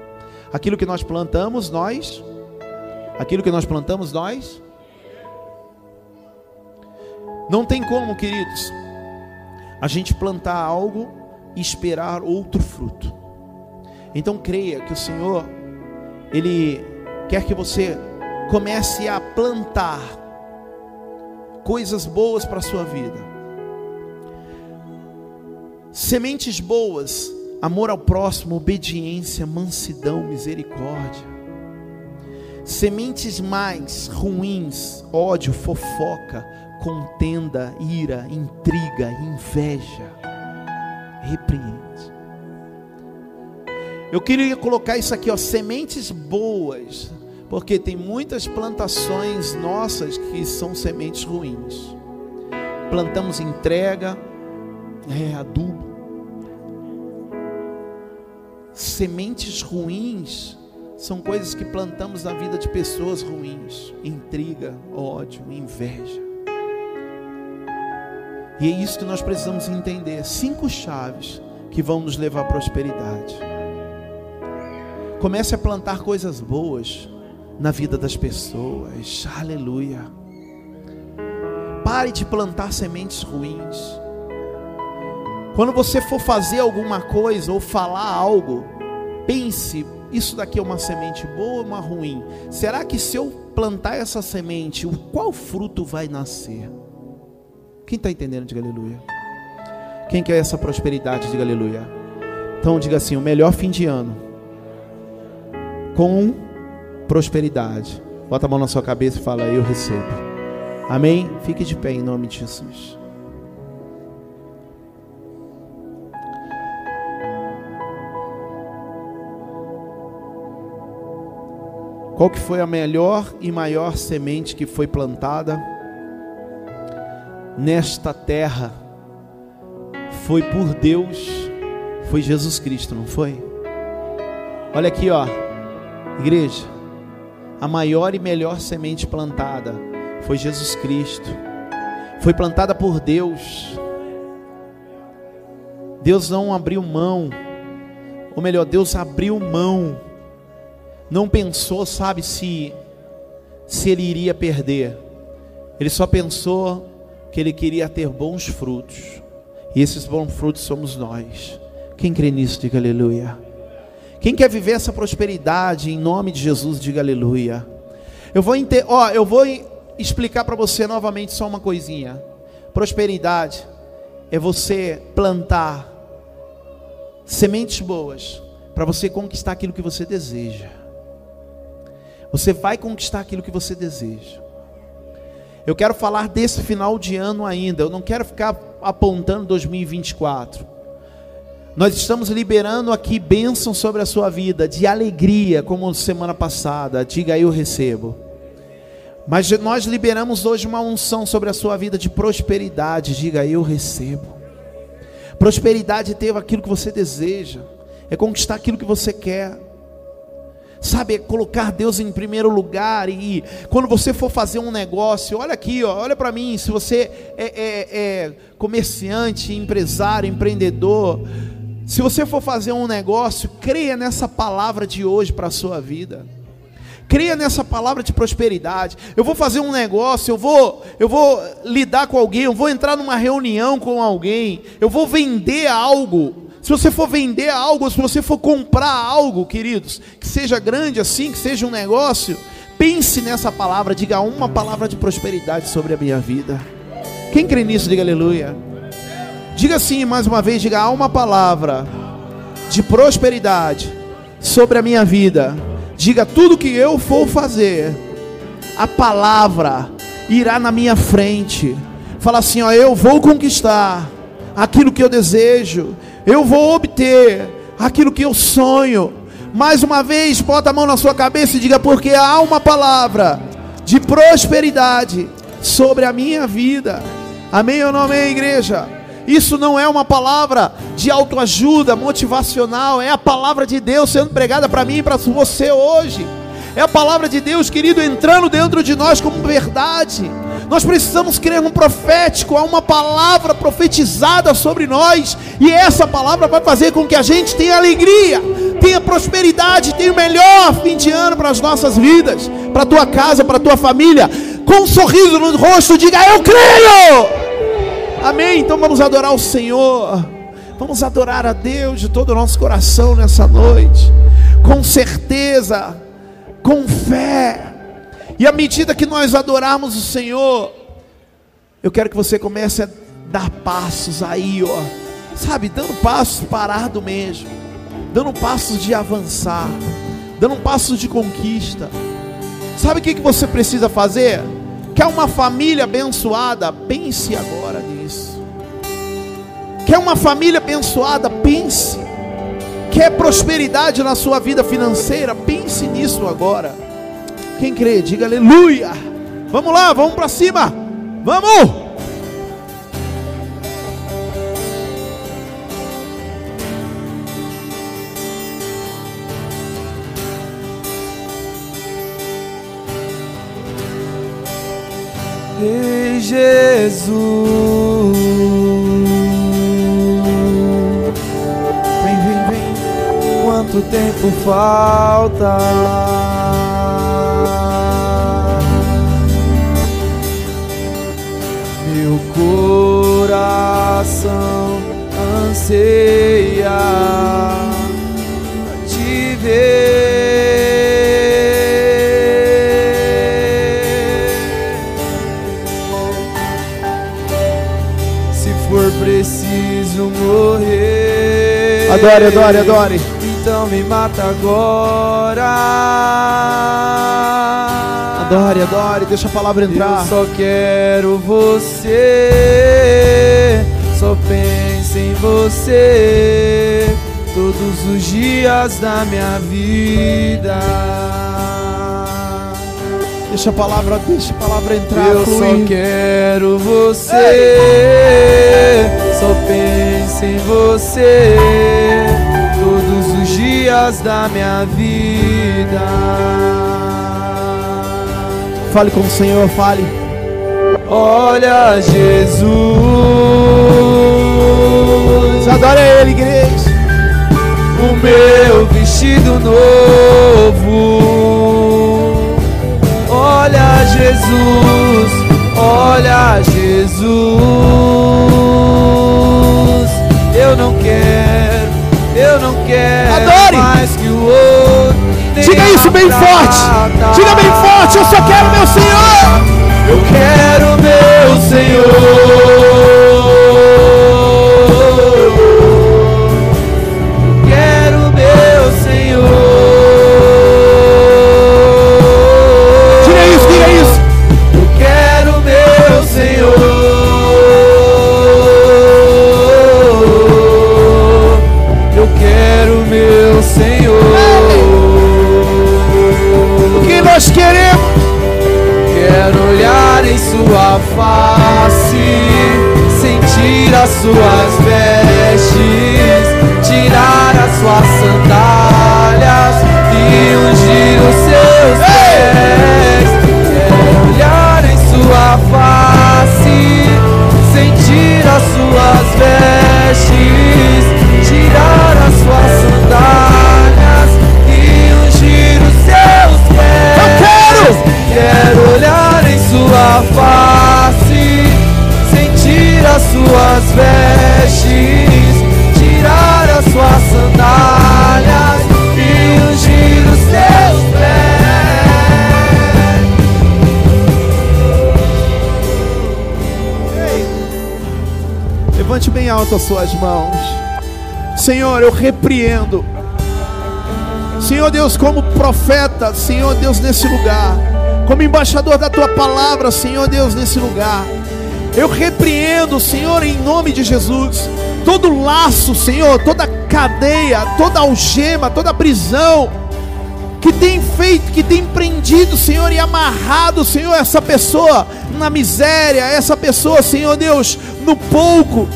Aquilo que nós plantamos, nós. Aquilo que nós plantamos, nós. Não tem como, queridos, a gente plantar algo e esperar outro fruto. Então creia que o Senhor, Ele quer que você comece a plantar coisas boas para a sua vida. Sementes boas, amor ao próximo, obediência, mansidão, misericórdia. Sementes mais ruins, ódio, fofoca, contenda, ira, intriga, inveja. Repreende. Eu queria colocar isso aqui, ó, sementes boas porque tem muitas plantações nossas que são sementes ruins. Plantamos entrega, é, adubo. Sementes ruins são coisas que plantamos na vida de pessoas ruins: intriga, ódio, inveja. E é isso que nós precisamos entender: cinco chaves que vão nos levar à prosperidade. Comece a plantar coisas boas na vida das pessoas. Aleluia. Pare de plantar sementes ruins. Quando você for fazer alguma coisa ou falar algo, pense: isso daqui é uma semente boa ou uma ruim? Será que se eu plantar essa semente, qual fruto vai nascer? Quem está entendendo, diga aleluia. Quem quer essa prosperidade, diga aleluia. Então diga assim: o melhor fim de ano com prosperidade. Bota a mão na sua cabeça e fala: Eu recebo. Amém? Fique de pé em nome de Jesus. Qual que foi a melhor e maior semente que foi plantada? Nesta terra? Foi por Deus, foi Jesus Cristo, não foi? Olha aqui, ó, igreja, a maior e melhor semente plantada foi Jesus Cristo, foi plantada por Deus. Deus não abriu mão, ou melhor, Deus abriu mão, não pensou, sabe, se, se ele iria perder, ele só pensou que ele queria ter bons frutos, e esses bons frutos somos nós. Quem crê nisso, diga aleluia. Quem quer viver essa prosperidade em nome de Jesus, diga aleluia. Eu vou, ó, eu vou explicar para você novamente só uma coisinha. Prosperidade é você plantar sementes boas para você conquistar aquilo que você deseja. Você vai conquistar aquilo que você deseja. Eu quero falar desse final de ano ainda. Eu não quero ficar apontando 2024. Nós estamos liberando aqui bênção sobre a sua vida, de alegria, como semana passada. Diga aí, eu recebo. Mas nós liberamos hoje uma unção sobre a sua vida de prosperidade. Diga aí, eu recebo. Prosperidade é ter aquilo que você deseja, é conquistar aquilo que você quer. Sabe, é colocar Deus em primeiro lugar e quando você for fazer um negócio, olha aqui, ó, olha para mim, se você é, é, é comerciante, empresário, empreendedor, se você for fazer um negócio, creia nessa palavra de hoje para a sua vida. Creia nessa palavra de prosperidade. Eu vou fazer um negócio, eu vou, eu vou lidar com alguém, eu vou entrar numa reunião com alguém, eu vou vender algo. Se você for vender algo, se você for comprar algo, queridos, que seja grande assim, que seja um negócio, pense nessa palavra, diga uma palavra de prosperidade sobre a minha vida. Quem crê nisso, diga aleluia. Diga assim mais uma vez, diga uma palavra de prosperidade sobre a minha vida. Diga tudo que eu for fazer, a palavra irá na minha frente. Fala assim, ó, eu vou conquistar aquilo que eu desejo. Eu vou obter aquilo que eu sonho. Mais uma vez, bota a mão na sua cabeça e diga porque há uma palavra de prosperidade sobre a minha vida. Amém ou não amém, igreja? Isso não é uma palavra de autoajuda motivacional, é a palavra de Deus sendo pregada para mim e para você hoje. É a palavra de Deus, querido, entrando dentro de nós como verdade. Nós precisamos crer no profético, há uma palavra profetizada sobre nós, e essa palavra vai fazer com que a gente tenha alegria, tenha prosperidade, tenha o melhor fim de ano para as nossas vidas, para a tua casa, para a tua família, com um sorriso no rosto, diga: Eu creio. Amém? Então vamos adorar o Senhor. Vamos adorar a Deus de todo o nosso coração nessa noite. Com certeza, com fé. E à medida que nós adorarmos o Senhor, eu quero que você comece a dar passos aí, ó. Sabe, dando passos parado mesmo. Dando passos de avançar. Dando passos de conquista. Sabe o que, que você precisa fazer? Quer uma família abençoada? Pense agora nisso. Quer uma família abençoada? Pense. Quer prosperidade na sua vida financeira? Pense nisso agora. Quem crê, diga aleluia. Vamos lá, vamos para cima. Vamos! Ei Jesus, vem, vem, vem. Quanto tempo falta? Coração anseia te ver. preciso morrer. Adore, adore, adore. Então me mata agora. Adore, adore, deixa a palavra entrar. Eu só quero você. Só penso em você. Todos os dias da minha vida. Deixa a palavra, deixa a palavra entrar, Eu só fluir. quero você, só penso em você todos os dias da minha vida. Fale com o Senhor, fale. Olha, Jesus, Adore Ele, igreja. o meu vestido novo. Olha, Jesus, olha, Jesus. Eu não quero, eu não quero Adore. mais que o outro. Diga isso bem forte. Diga bem forte. Eu só quero meu Senhor. Eu quero meu Senhor. Sua face, sentir as suas vestes, tirar as suas sandálias e ungir os seus pés. Quero olhar em sua face, sentir as suas vestes, tirar as suas sandálias e ungir os seus pés. Eu quero! Quero as suas vestes, tirar as suas sandálias e ungir os seus pés. Levante bem alto as suas mãos. Senhor, eu repreendo. Senhor Deus, como profeta, Senhor Deus, nesse lugar. Como embaixador da tua palavra, Senhor Deus, nesse lugar. Eu repreendo, Senhor, em nome de Jesus, todo laço, Senhor, toda cadeia, toda algema, toda prisão que tem feito, que tem prendido, Senhor, e amarrado, Senhor, essa pessoa na miséria, essa pessoa, Senhor Deus, no pouco.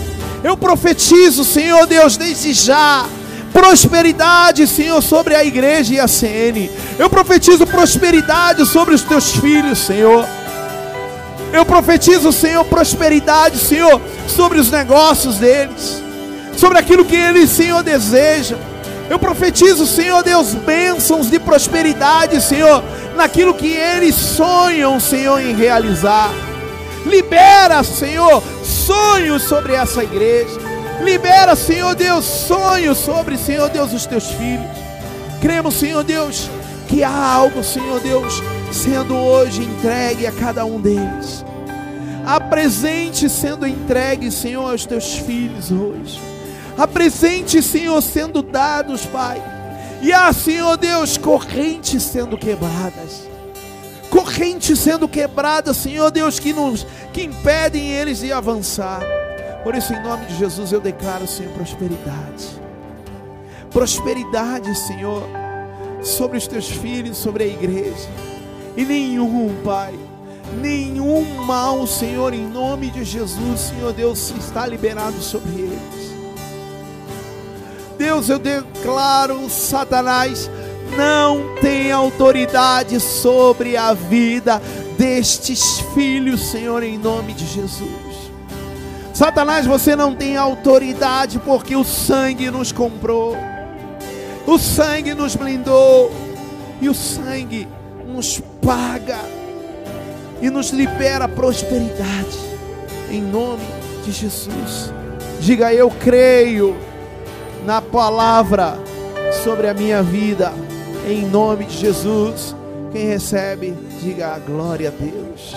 Eu profetizo, Senhor Deus, desde já, prosperidade, Senhor, sobre a igreja e a CN. Eu profetizo prosperidade sobre os teus filhos, Senhor. Eu profetizo, Senhor, prosperidade, Senhor, sobre os negócios deles, sobre aquilo que eles, Senhor, desejam. Eu profetizo, Senhor Deus, bênçãos de prosperidade, Senhor, naquilo que eles sonham, Senhor, em realizar. Libera, Senhor, sonhos sobre essa igreja. Libera, Senhor Deus, sonhos sobre, Senhor Deus, os teus filhos. Cremos, Senhor Deus, que há algo, Senhor Deus, sendo hoje entregue a cada um deles. Há presente sendo entregue, Senhor, aos teus filhos hoje. Há presente, Senhor, sendo dados, Pai. E há, Senhor Deus, correntes sendo quebradas. Correntes sendo quebradas, Senhor Deus, que nos que impedem eles de avançar. Por isso, em nome de Jesus, eu declaro, Senhor, prosperidade. Prosperidade, Senhor, sobre os teus filhos, sobre a igreja. E nenhum, Pai, nenhum mal, Senhor, em nome de Jesus, Senhor Deus, está liberado sobre eles. Deus, eu declaro, Satanás não tem autoridade sobre a vida destes filhos, Senhor, em nome de Jesus. Satanás, você não tem autoridade porque o sangue nos comprou, o sangue nos blindou e o sangue nos paga e nos libera prosperidade em nome de Jesus. Diga eu creio na palavra sobre a minha vida em nome de Jesus. Quem recebe, diga glória a Deus.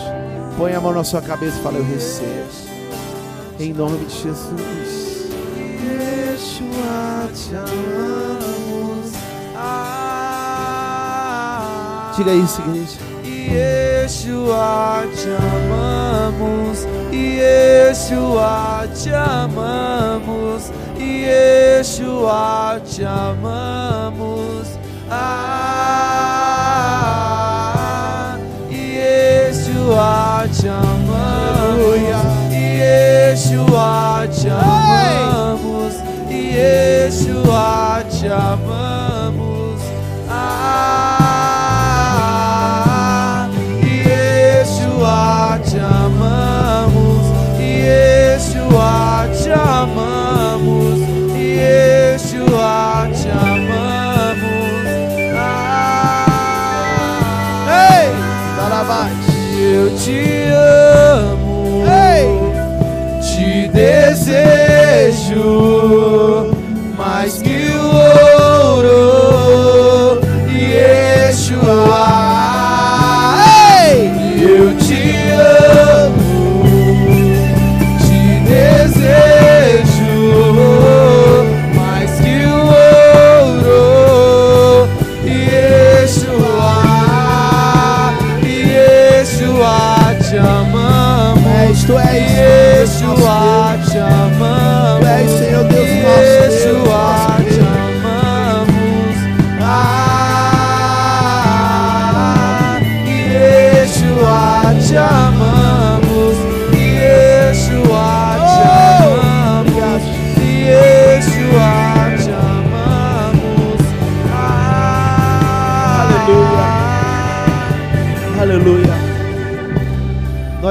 Põe a mão na sua cabeça e fala: Eu recebo. Em nome de Jesus. Yeshua, te amamos. Diga isso, igreja. Yeshua, te amamos. Yeshua, te amamos. Yeshua, te amamos. Ah, Yeshua, te amamos. Yeshua, te amamos. Yeshua, te amamos. Ah, te amamos. Yeshua, te amamos. Yeshua, te amamos. Ah, Ei! Parabéns. eu te amo, Ei! te desejo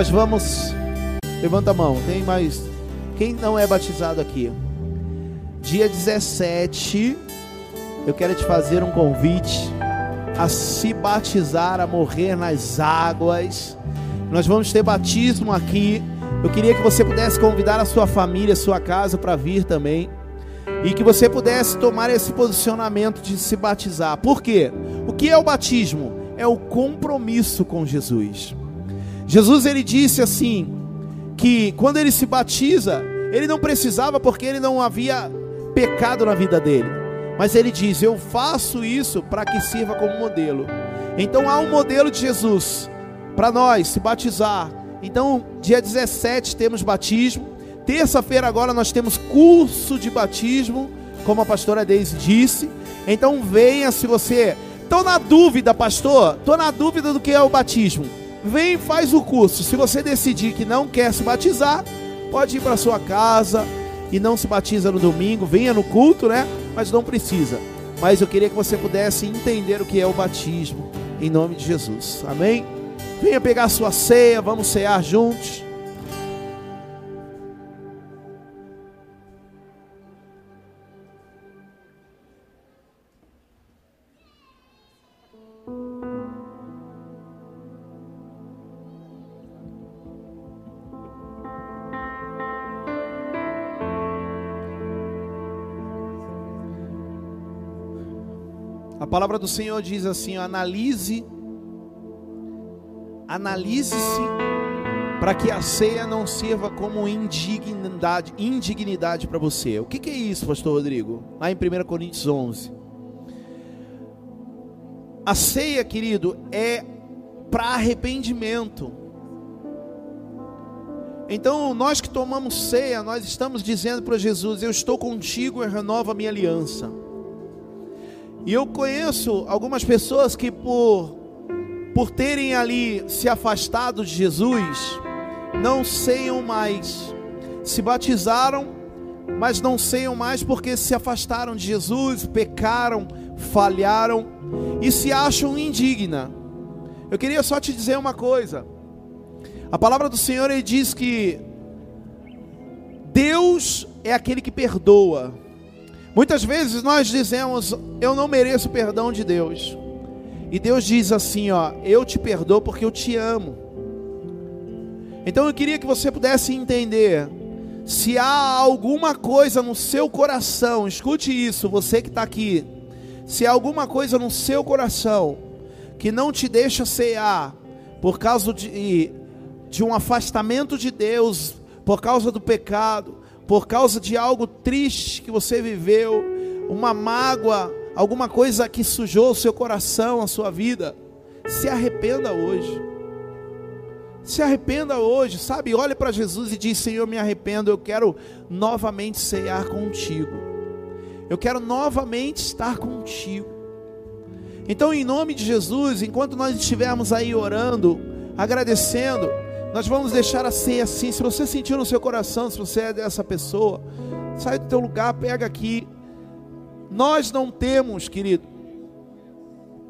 Nós vamos. Levanta a mão. Tem mais. Quem não é batizado aqui? Dia 17. Eu quero te fazer um convite a se batizar, a morrer nas águas. Nós vamos ter batismo aqui. Eu queria que você pudesse convidar a sua família, a sua casa para vir também. E que você pudesse tomar esse posicionamento de se batizar. Por quê? O que é o batismo? É o compromisso com Jesus. Jesus ele disse assim que quando ele se batiza, ele não precisava porque ele não havia pecado na vida dele. Mas ele diz: "Eu faço isso para que sirva como modelo". Então há um modelo de Jesus para nós se batizar. Então, dia 17 temos batismo. Terça-feira agora nós temos curso de batismo, como a pastora Deise disse. Então venha se você Tô na dúvida, pastor. Tô na dúvida do que é o batismo. Vem e faz o curso. Se você decidir que não quer se batizar, pode ir para sua casa e não se batiza no domingo. Venha no culto, né? Mas não precisa. Mas eu queria que você pudesse entender o que é o batismo, em nome de Jesus. Amém? Venha pegar sua ceia, vamos cear juntos. Palavra do Senhor diz assim: analise, analise-se para que a ceia não sirva como indignidade, indignidade para você. O que, que é isso, Pastor Rodrigo? Lá em 1 Coríntios 11. A ceia, querido, é para arrependimento. Então, nós que tomamos ceia, nós estamos dizendo para Jesus: Eu estou contigo e renova a minha aliança. E eu conheço algumas pessoas que por por terem ali se afastado de Jesus, não ceiam mais. Se batizaram, mas não ceiam mais porque se afastaram de Jesus, pecaram, falharam e se acham indigna. Eu queria só te dizer uma coisa. A palavra do Senhor ele diz que Deus é aquele que perdoa. Muitas vezes nós dizemos, eu não mereço o perdão de Deus. E Deus diz assim, ó, eu te perdoo porque eu te amo. Então eu queria que você pudesse entender, se há alguma coisa no seu coração, escute isso, você que está aqui, se há alguma coisa no seu coração que não te deixa cear por causa de, de um afastamento de Deus, por causa do pecado, por causa de algo triste que você viveu, uma mágoa, alguma coisa que sujou o seu coração, a sua vida, se arrependa hoje. Se arrependa hoje, sabe? Olhe para Jesus e diz: Senhor, me arrependo, eu quero novamente cear contigo. Eu quero novamente estar contigo. Então, em nome de Jesus, enquanto nós estivermos aí orando, agradecendo. Nós vamos deixar a ceia assim. Se você sentiu no seu coração, se você é dessa pessoa, sai do teu lugar, pega aqui. Nós não temos, querido,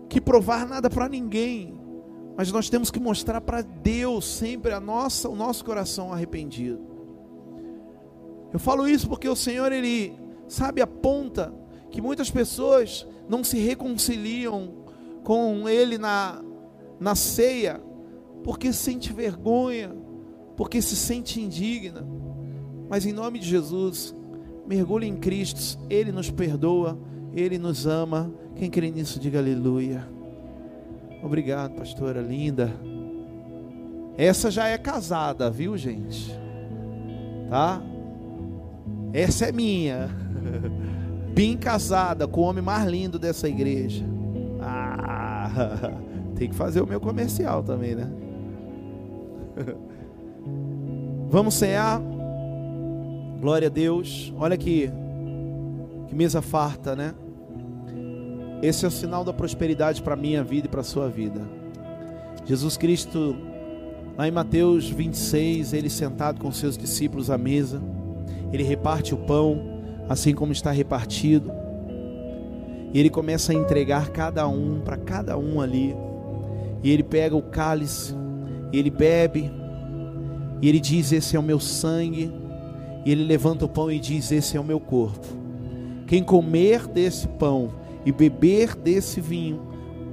que provar nada para ninguém, mas nós temos que mostrar para Deus sempre a nossa, o nosso coração arrependido. Eu falo isso porque o Senhor ele sabe aponta que muitas pessoas não se reconciliam com ele na na ceia porque sente vergonha, porque se sente indigna. Mas em nome de Jesus, mergulhe em Cristo, Ele nos perdoa, Ele nos ama. Quem crê nisso, diga aleluia. Obrigado, pastora linda. Essa já é casada, viu, gente? Tá? Essa é minha. Bem casada com o homem mais lindo dessa igreja. Ah, tem que fazer o meu comercial também, né? Vamos cear. Glória a Deus. Olha aqui. Que mesa farta, né? Esse é o sinal da prosperidade para a minha vida e para a sua vida. Jesus Cristo, lá em Mateus 26, ele sentado com seus discípulos à mesa, ele reparte o pão, assim como está repartido, e ele começa a entregar cada um, para cada um ali, e ele pega o cálice, e ele bebe, e ele diz: Esse é o meu sangue. E ele levanta o pão e diz: Esse é o meu corpo. Quem comer desse pão e beber desse vinho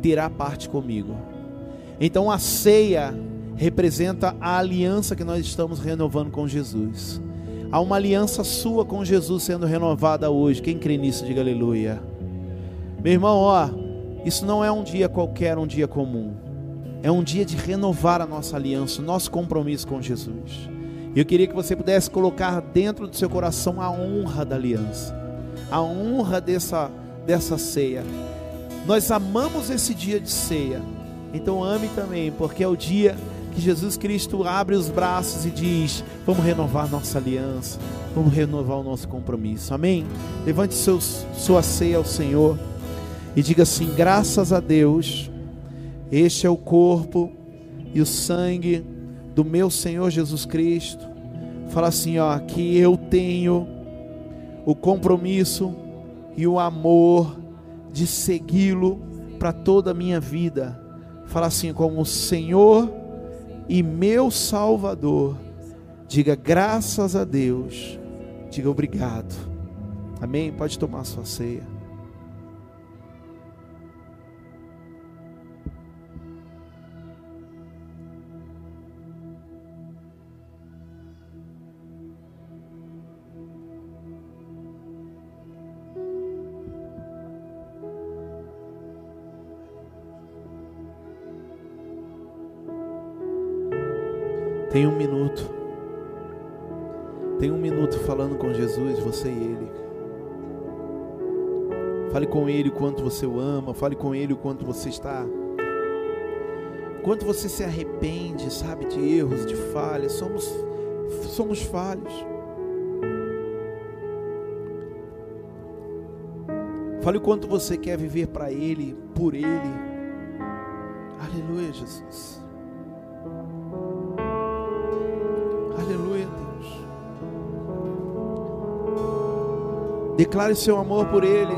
terá parte comigo. Então a ceia representa a aliança que nós estamos renovando com Jesus. Há uma aliança sua com Jesus sendo renovada hoje. Quem crê nisso, diga aleluia. Meu irmão, ó, isso não é um dia qualquer, um dia comum. É um dia de renovar a nossa aliança, o nosso compromisso com Jesus. Eu queria que você pudesse colocar dentro do seu coração a honra da aliança, a honra dessa, dessa ceia. Nós amamos esse dia de ceia, então ame também, porque é o dia que Jesus Cristo abre os braços e diz: Vamos renovar nossa aliança, vamos renovar o nosso compromisso. Amém? Levante seus, sua ceia ao Senhor e diga assim: Graças a Deus este é o corpo e o sangue do meu Senhor Jesus Cristo. Fala assim, ó, que eu tenho o compromisso e o amor de segui-lo para toda a minha vida. Fala assim, como Senhor e meu Salvador. Diga graças a Deus. Diga obrigado. Amém? Pode tomar sua ceia. Tem um minuto. Tem um minuto falando com Jesus, você e Ele. Fale com Ele o quanto você o ama. Fale com Ele o quanto você está. Quanto você se arrepende, sabe, de erros, de falhas. Somos, somos falhos. Fale o quanto você quer viver para Ele, por Ele. Aleluia, Jesus. Declare seu amor por Ele.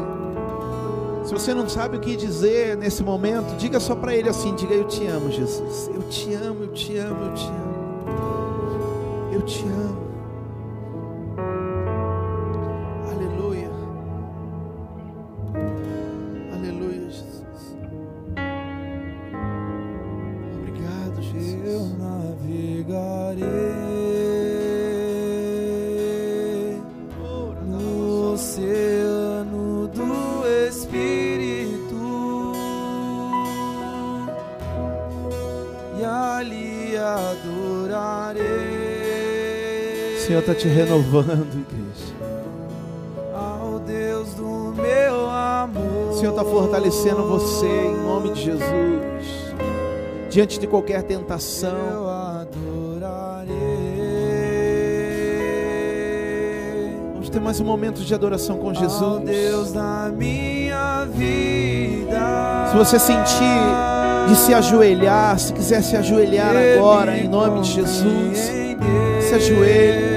Se você não sabe o que dizer nesse momento, diga só para Ele assim: diga, Eu te amo, Jesus. Eu te amo, eu te amo, eu te amo. Eu te amo. Está te renovando, igreja. Ao Deus do meu amor. O Senhor está fortalecendo você em nome de Jesus. Diante de qualquer tentação. Eu adorarei. Vamos ter mais um momento de adoração com Jesus. Ao Deus da minha vida. Se você sentir de se ajoelhar, se quiser se ajoelhar agora, em nome de Jesus, se ajoelhe.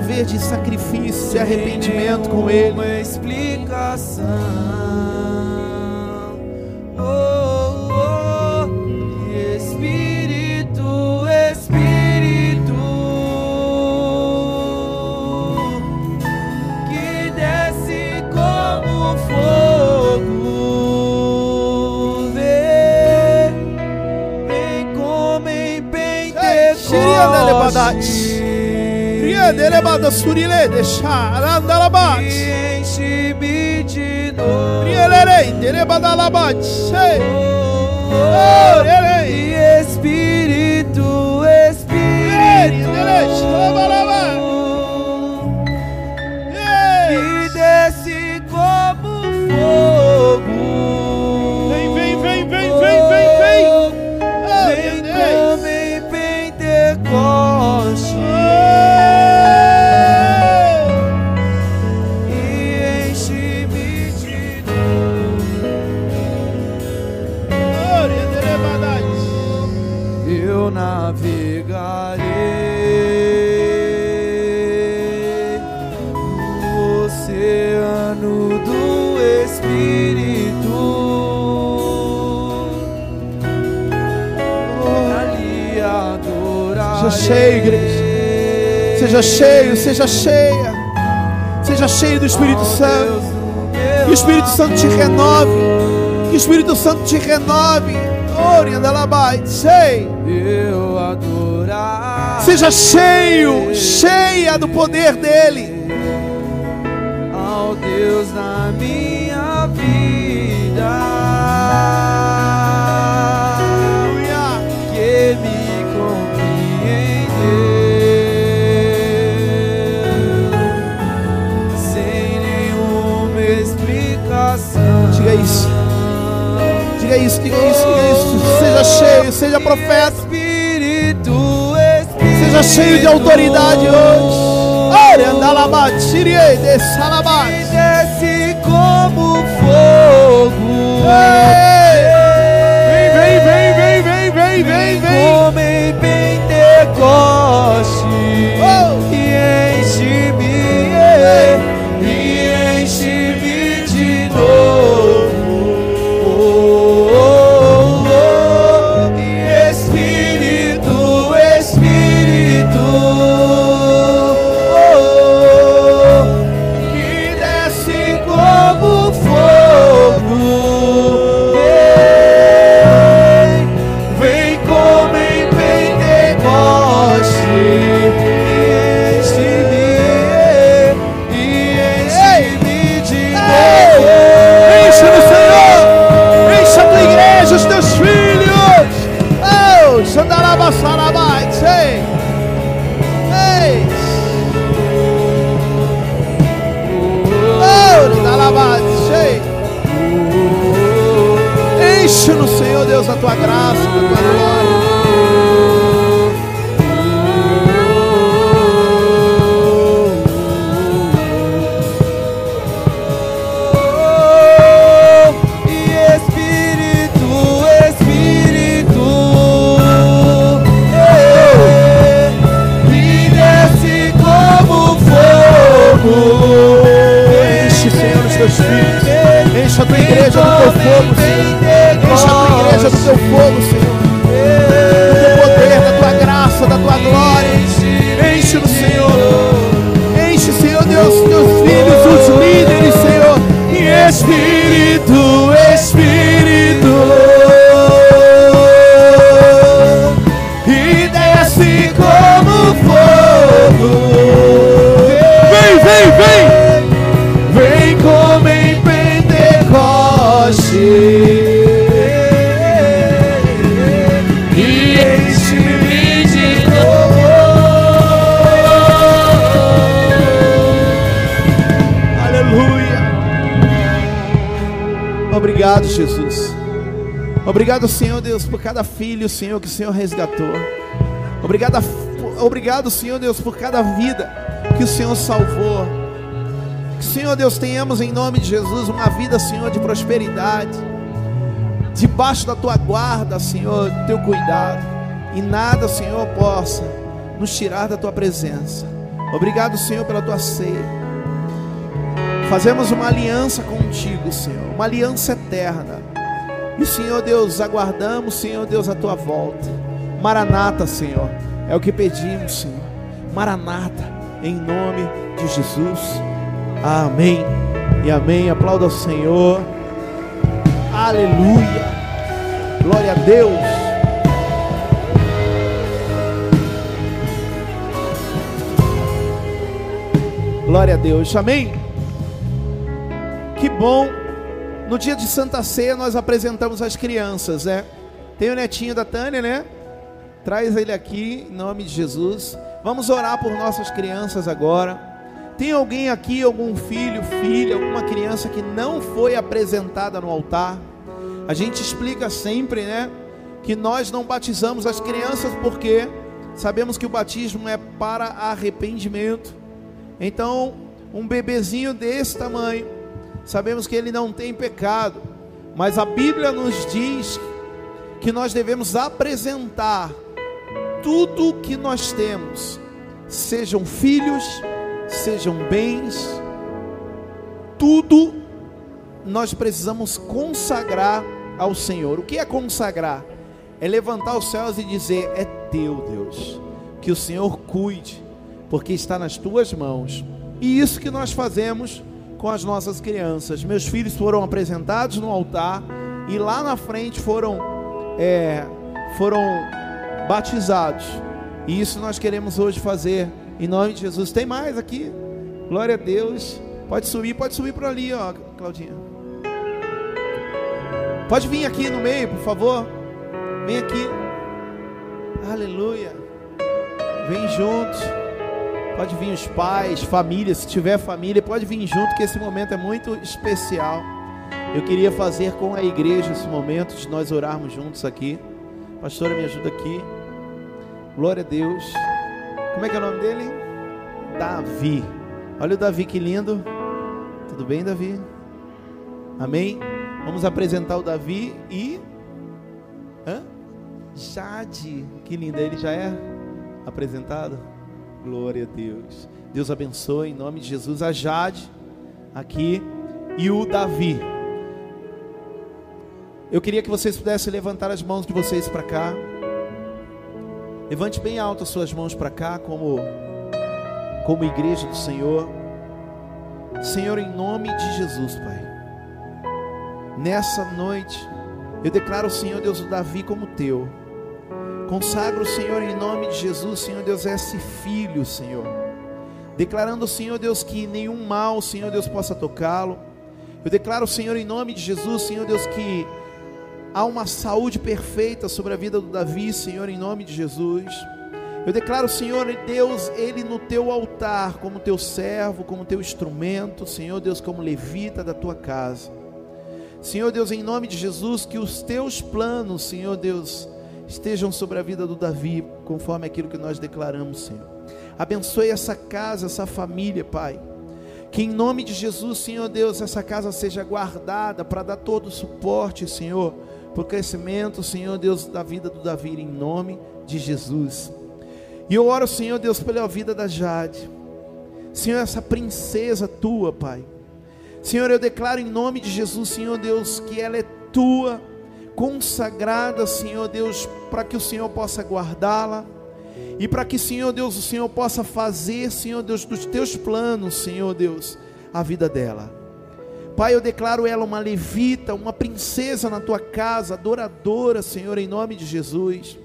Mover de sacrifício, de arrependimento com Ele. Uma explicação. Oh, oh, Espírito, Espírito, que desce como fogo, vem, vem enche-me de novo. Rielerei derebada labat. Sei. Oh. E Espírito. Espírito, cheio, igreja. Seja cheio, seja cheia. Seja cheio do Espírito ao Santo. Que o Espírito Santo te renove. Que o Espírito Santo te renove. Seja cheio, cheia do poder dele. ao Deus na minha vida Diga isso, diga isso, diga isso. Seja cheio, seja profeta. Espírito, Espírito, Seja cheio de autoridade hoje. Que desce como fogo. Vem, Espírito. Jesus. Obrigado, Senhor Deus, por cada filho, Senhor, que o Senhor resgatou. Obrigado, obrigado, Senhor Deus, por cada vida que o Senhor salvou. Que, Senhor Deus, tenhamos em nome de Jesus uma vida, Senhor, de prosperidade. debaixo da tua guarda, Senhor, do teu cuidado, e nada, Senhor, possa nos tirar da tua presença. Obrigado, Senhor, pela tua ceia. Fazemos uma aliança contigo, Senhor, uma aliança eterna. E, Senhor Deus, aguardamos, Senhor Deus, a tua volta. Maranata, Senhor, é o que pedimos, Senhor. Maranata, em nome de Jesus. Amém e amém. Aplauda o Senhor. Aleluia. Glória a Deus. Glória a Deus. Amém. Que bom. No dia de Santa Ceia nós apresentamos as crianças, né? Tem o netinho da Tânia, né? Traz ele aqui em nome de Jesus. Vamos orar por nossas crianças agora. Tem alguém aqui, algum filho, filha, alguma criança que não foi apresentada no altar? A gente explica sempre, né, que nós não batizamos as crianças porque sabemos que o batismo é para arrependimento. Então, um bebezinho desse tamanho, sabemos que ele não tem pecado, mas a Bíblia nos diz que nós devemos apresentar tudo que nós temos, sejam filhos, sejam bens, tudo nós precisamos consagrar ao Senhor. O que é consagrar? É levantar os céus e dizer: É teu, Deus, que o Senhor cuide, porque está nas tuas mãos. E isso que nós fazemos com as nossas crianças. Meus filhos foram apresentados no altar e lá na frente foram é, foram batizados. E isso nós queremos hoje fazer em nome de Jesus. Tem mais aqui? Glória a Deus. Pode subir, pode subir por ali, ó, Claudinha. Pode vir aqui no meio, por favor. Vem aqui. Aleluia. Vem junto. Pode vir os pais, família, se tiver família, pode vir junto, que esse momento é muito especial. Eu queria fazer com a igreja esse momento de nós orarmos juntos aqui. Pastora, me ajuda aqui. Glória a Deus. Como é que é o nome dele? Davi. Olha o Davi que lindo. Tudo bem, Davi? Amém? Vamos apresentar o Davi e. Hã? Jade. Que linda. Ele já é apresentado? Glória a Deus. Deus abençoe em nome de Jesus a Jade aqui e o Davi. Eu queria que vocês pudessem levantar as mãos de vocês para cá. Levante bem alto as suas mãos para cá, como, como igreja do Senhor. Senhor, em nome de Jesus, Pai. Nessa noite, eu declaro o Senhor Deus o Davi como teu. Consagro Senhor em nome de Jesus, Senhor Deus, esse filho, Senhor. Declarando, Senhor Deus, que nenhum mal, Senhor Deus, possa tocá-lo. Eu declaro, Senhor, em nome de Jesus, Senhor Deus, que há uma saúde perfeita sobre a vida do Davi, Senhor, em nome de Jesus. Eu declaro, Senhor Deus, ele no teu altar, como teu servo, como teu instrumento, Senhor Deus, como levita da tua casa. Senhor Deus, em nome de Jesus, que os teus planos, Senhor Deus, estejam sobre a vida do Davi, conforme aquilo que nós declaramos, Senhor. Abençoe essa casa, essa família, Pai. Que em nome de Jesus, Senhor Deus, essa casa seja guardada para dar todo o suporte, Senhor por crescimento, Senhor Deus, da vida do Davi, em nome de Jesus. E eu oro, Senhor Deus, pela vida da Jade. Senhor, essa princesa tua, Pai. Senhor, eu declaro em nome de Jesus, Senhor Deus, que ela é tua, consagrada, Senhor Deus, para que o Senhor possa guardá-la. E para que, Senhor Deus, o Senhor possa fazer, Senhor Deus, dos teus planos, Senhor Deus, a vida dela. Pai, eu declaro ela uma levita, uma princesa na tua casa, adoradora, Senhor, em nome de Jesus.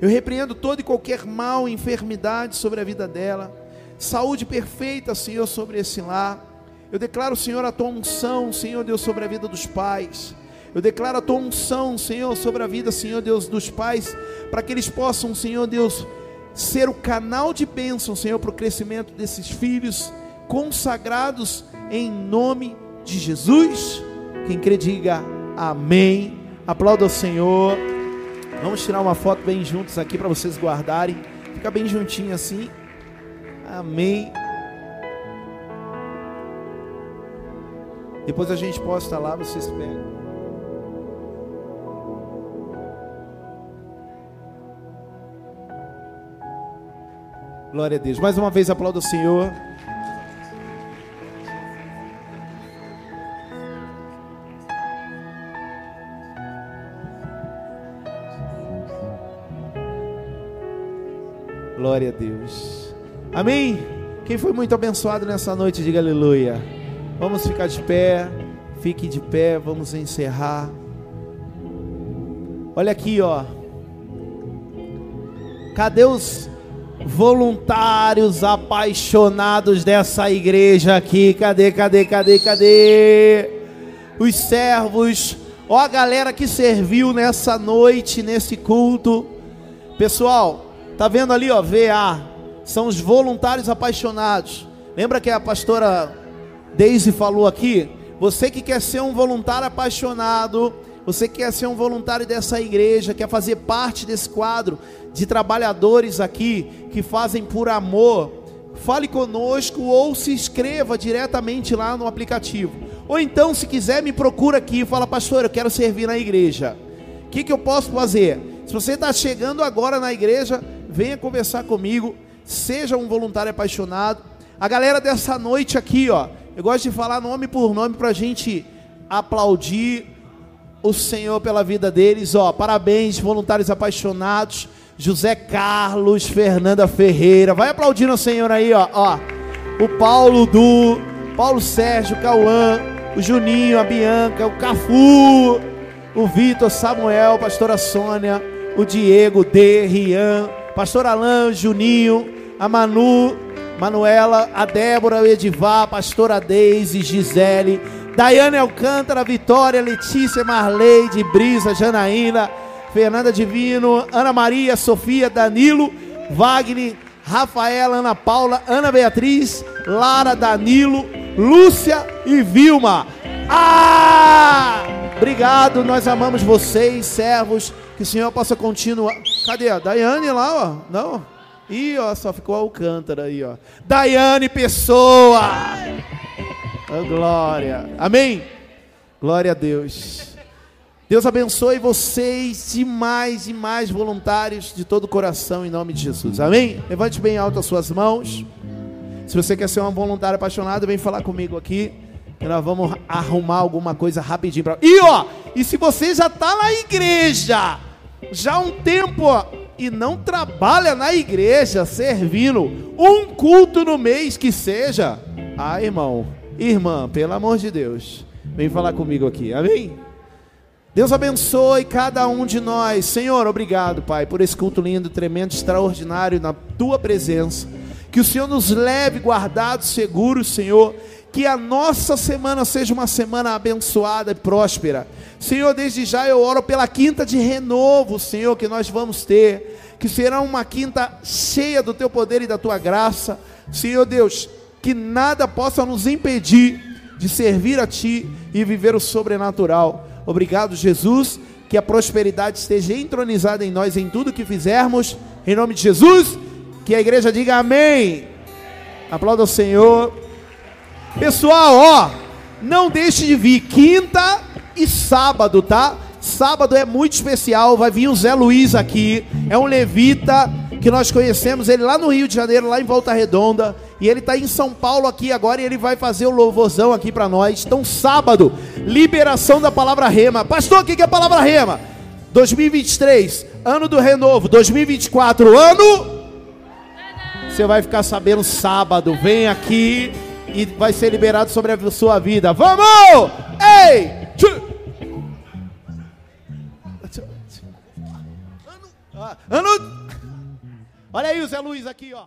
Eu repreendo todo e qualquer mal, enfermidade sobre a vida dela, saúde perfeita, Senhor, sobre esse lar. Eu declaro, Senhor, a tua unção, Senhor Deus, sobre a vida dos pais. Eu declaro a tua unção, Senhor, sobre a vida, Senhor Deus, dos pais, para que eles possam, Senhor Deus, ser o canal de bênção, Senhor, para o crescimento desses filhos consagrados em nome de Jesus. Quem crê, diga amém. Aplauda o Senhor. Vamos tirar uma foto bem juntos aqui para vocês guardarem. Fica bem juntinho assim. Amém. Depois a gente posta lá, vocês pegam. Glória a Deus. Mais uma vez aplauda o Senhor. Glória a Deus. Amém? Quem foi muito abençoado nessa noite, diga aleluia. Vamos ficar de pé. Fique de pé, vamos encerrar. Olha aqui, ó. Cadê os voluntários apaixonados dessa igreja aqui? Cadê, cadê, cadê, cadê? Os servos, ó a galera que serviu nessa noite, nesse culto. Pessoal, Tá vendo ali, ó, VA? São os voluntários apaixonados. Lembra que a pastora Daisy falou aqui? Você que quer ser um voluntário apaixonado, você que quer ser um voluntário dessa igreja, quer fazer parte desse quadro de trabalhadores aqui que fazem por amor, fale conosco ou se inscreva diretamente lá no aplicativo. Ou então, se quiser, me procura aqui e fala, pastor, eu quero servir na igreja. O que, que eu posso fazer? Se você está chegando agora na igreja, venha conversar comigo, seja um voluntário apaixonado. A galera dessa noite aqui, ó, eu gosto de falar nome por nome para a gente aplaudir o Senhor pela vida deles, ó. Parabéns, voluntários apaixonados. José Carlos, Fernanda Ferreira, vai aplaudindo o Senhor aí, ó. ó. O Paulo Du, Paulo Sérgio, Cauã, o Juninho, a Bianca, o Cafu, o Vitor, Samuel, pastora Sônia, o Diego, D, Rian, Pastor Alain, Juninho, a Manu, Manuela, a Débora, o Edivar, Pastora Deise, Gisele, Daiane Alcântara, Vitória, Letícia, Marleide, Brisa, Janaína, Fernanda Divino, Ana Maria, Sofia, Danilo, Wagner, Rafaela, Ana Paula, Ana Beatriz, Lara, Danilo, Lúcia e Vilma. Ah! Obrigado, nós amamos vocês, servos. Que o Senhor possa continuar. Cadê a Daiane lá, ó? Não? Ih, ó, só ficou Alcântara aí, ó. Daiane Pessoa. Oh, glória. Amém? Glória a Deus. Deus abençoe vocês demais e mais voluntários de todo o coração em nome de Jesus. Amém? Levante bem alto as suas mãos. Se você quer ser um voluntário apaixonado, vem falar comigo aqui. E nós vamos arrumar alguma coisa rapidinho para. E ó, e se você já está na igreja, já há um tempo e não trabalha na igreja servindo um culto no mês que seja, ah, irmão, irmã, pelo amor de Deus, vem falar comigo aqui, amém? Deus abençoe cada um de nós, Senhor, obrigado, Pai, por esse culto lindo, tremendo, extraordinário na tua presença. Que o Senhor nos leve guardados, seguros, Senhor que a nossa semana seja uma semana abençoada e próspera. Senhor, desde já eu oro pela quinta de renovo, Senhor, que nós vamos ter, que será uma quinta cheia do teu poder e da tua graça. Senhor Deus, que nada possa nos impedir de servir a ti e viver o sobrenatural. Obrigado, Jesus, que a prosperidade esteja entronizada em nós em tudo que fizermos. Em nome de Jesus, que a igreja diga amém. Aplauda o Senhor. Pessoal, ó, não deixe de vir quinta e sábado, tá? Sábado é muito especial, vai vir o Zé Luiz aqui, é um levita que nós conhecemos ele lá no Rio de Janeiro, lá em Volta Redonda, e ele está em São Paulo aqui agora e ele vai fazer o louvorzão aqui para nós. Então, sábado, liberação da palavra rema. Pastor, o que é a palavra rema? 2023, ano do renovo. 2024, ano. Você vai ficar sabendo sábado. Vem aqui e vai ser liberado sobre a sua vida. Vamos! Ei! Ano. Olha aí o Zé Luiz aqui, ó.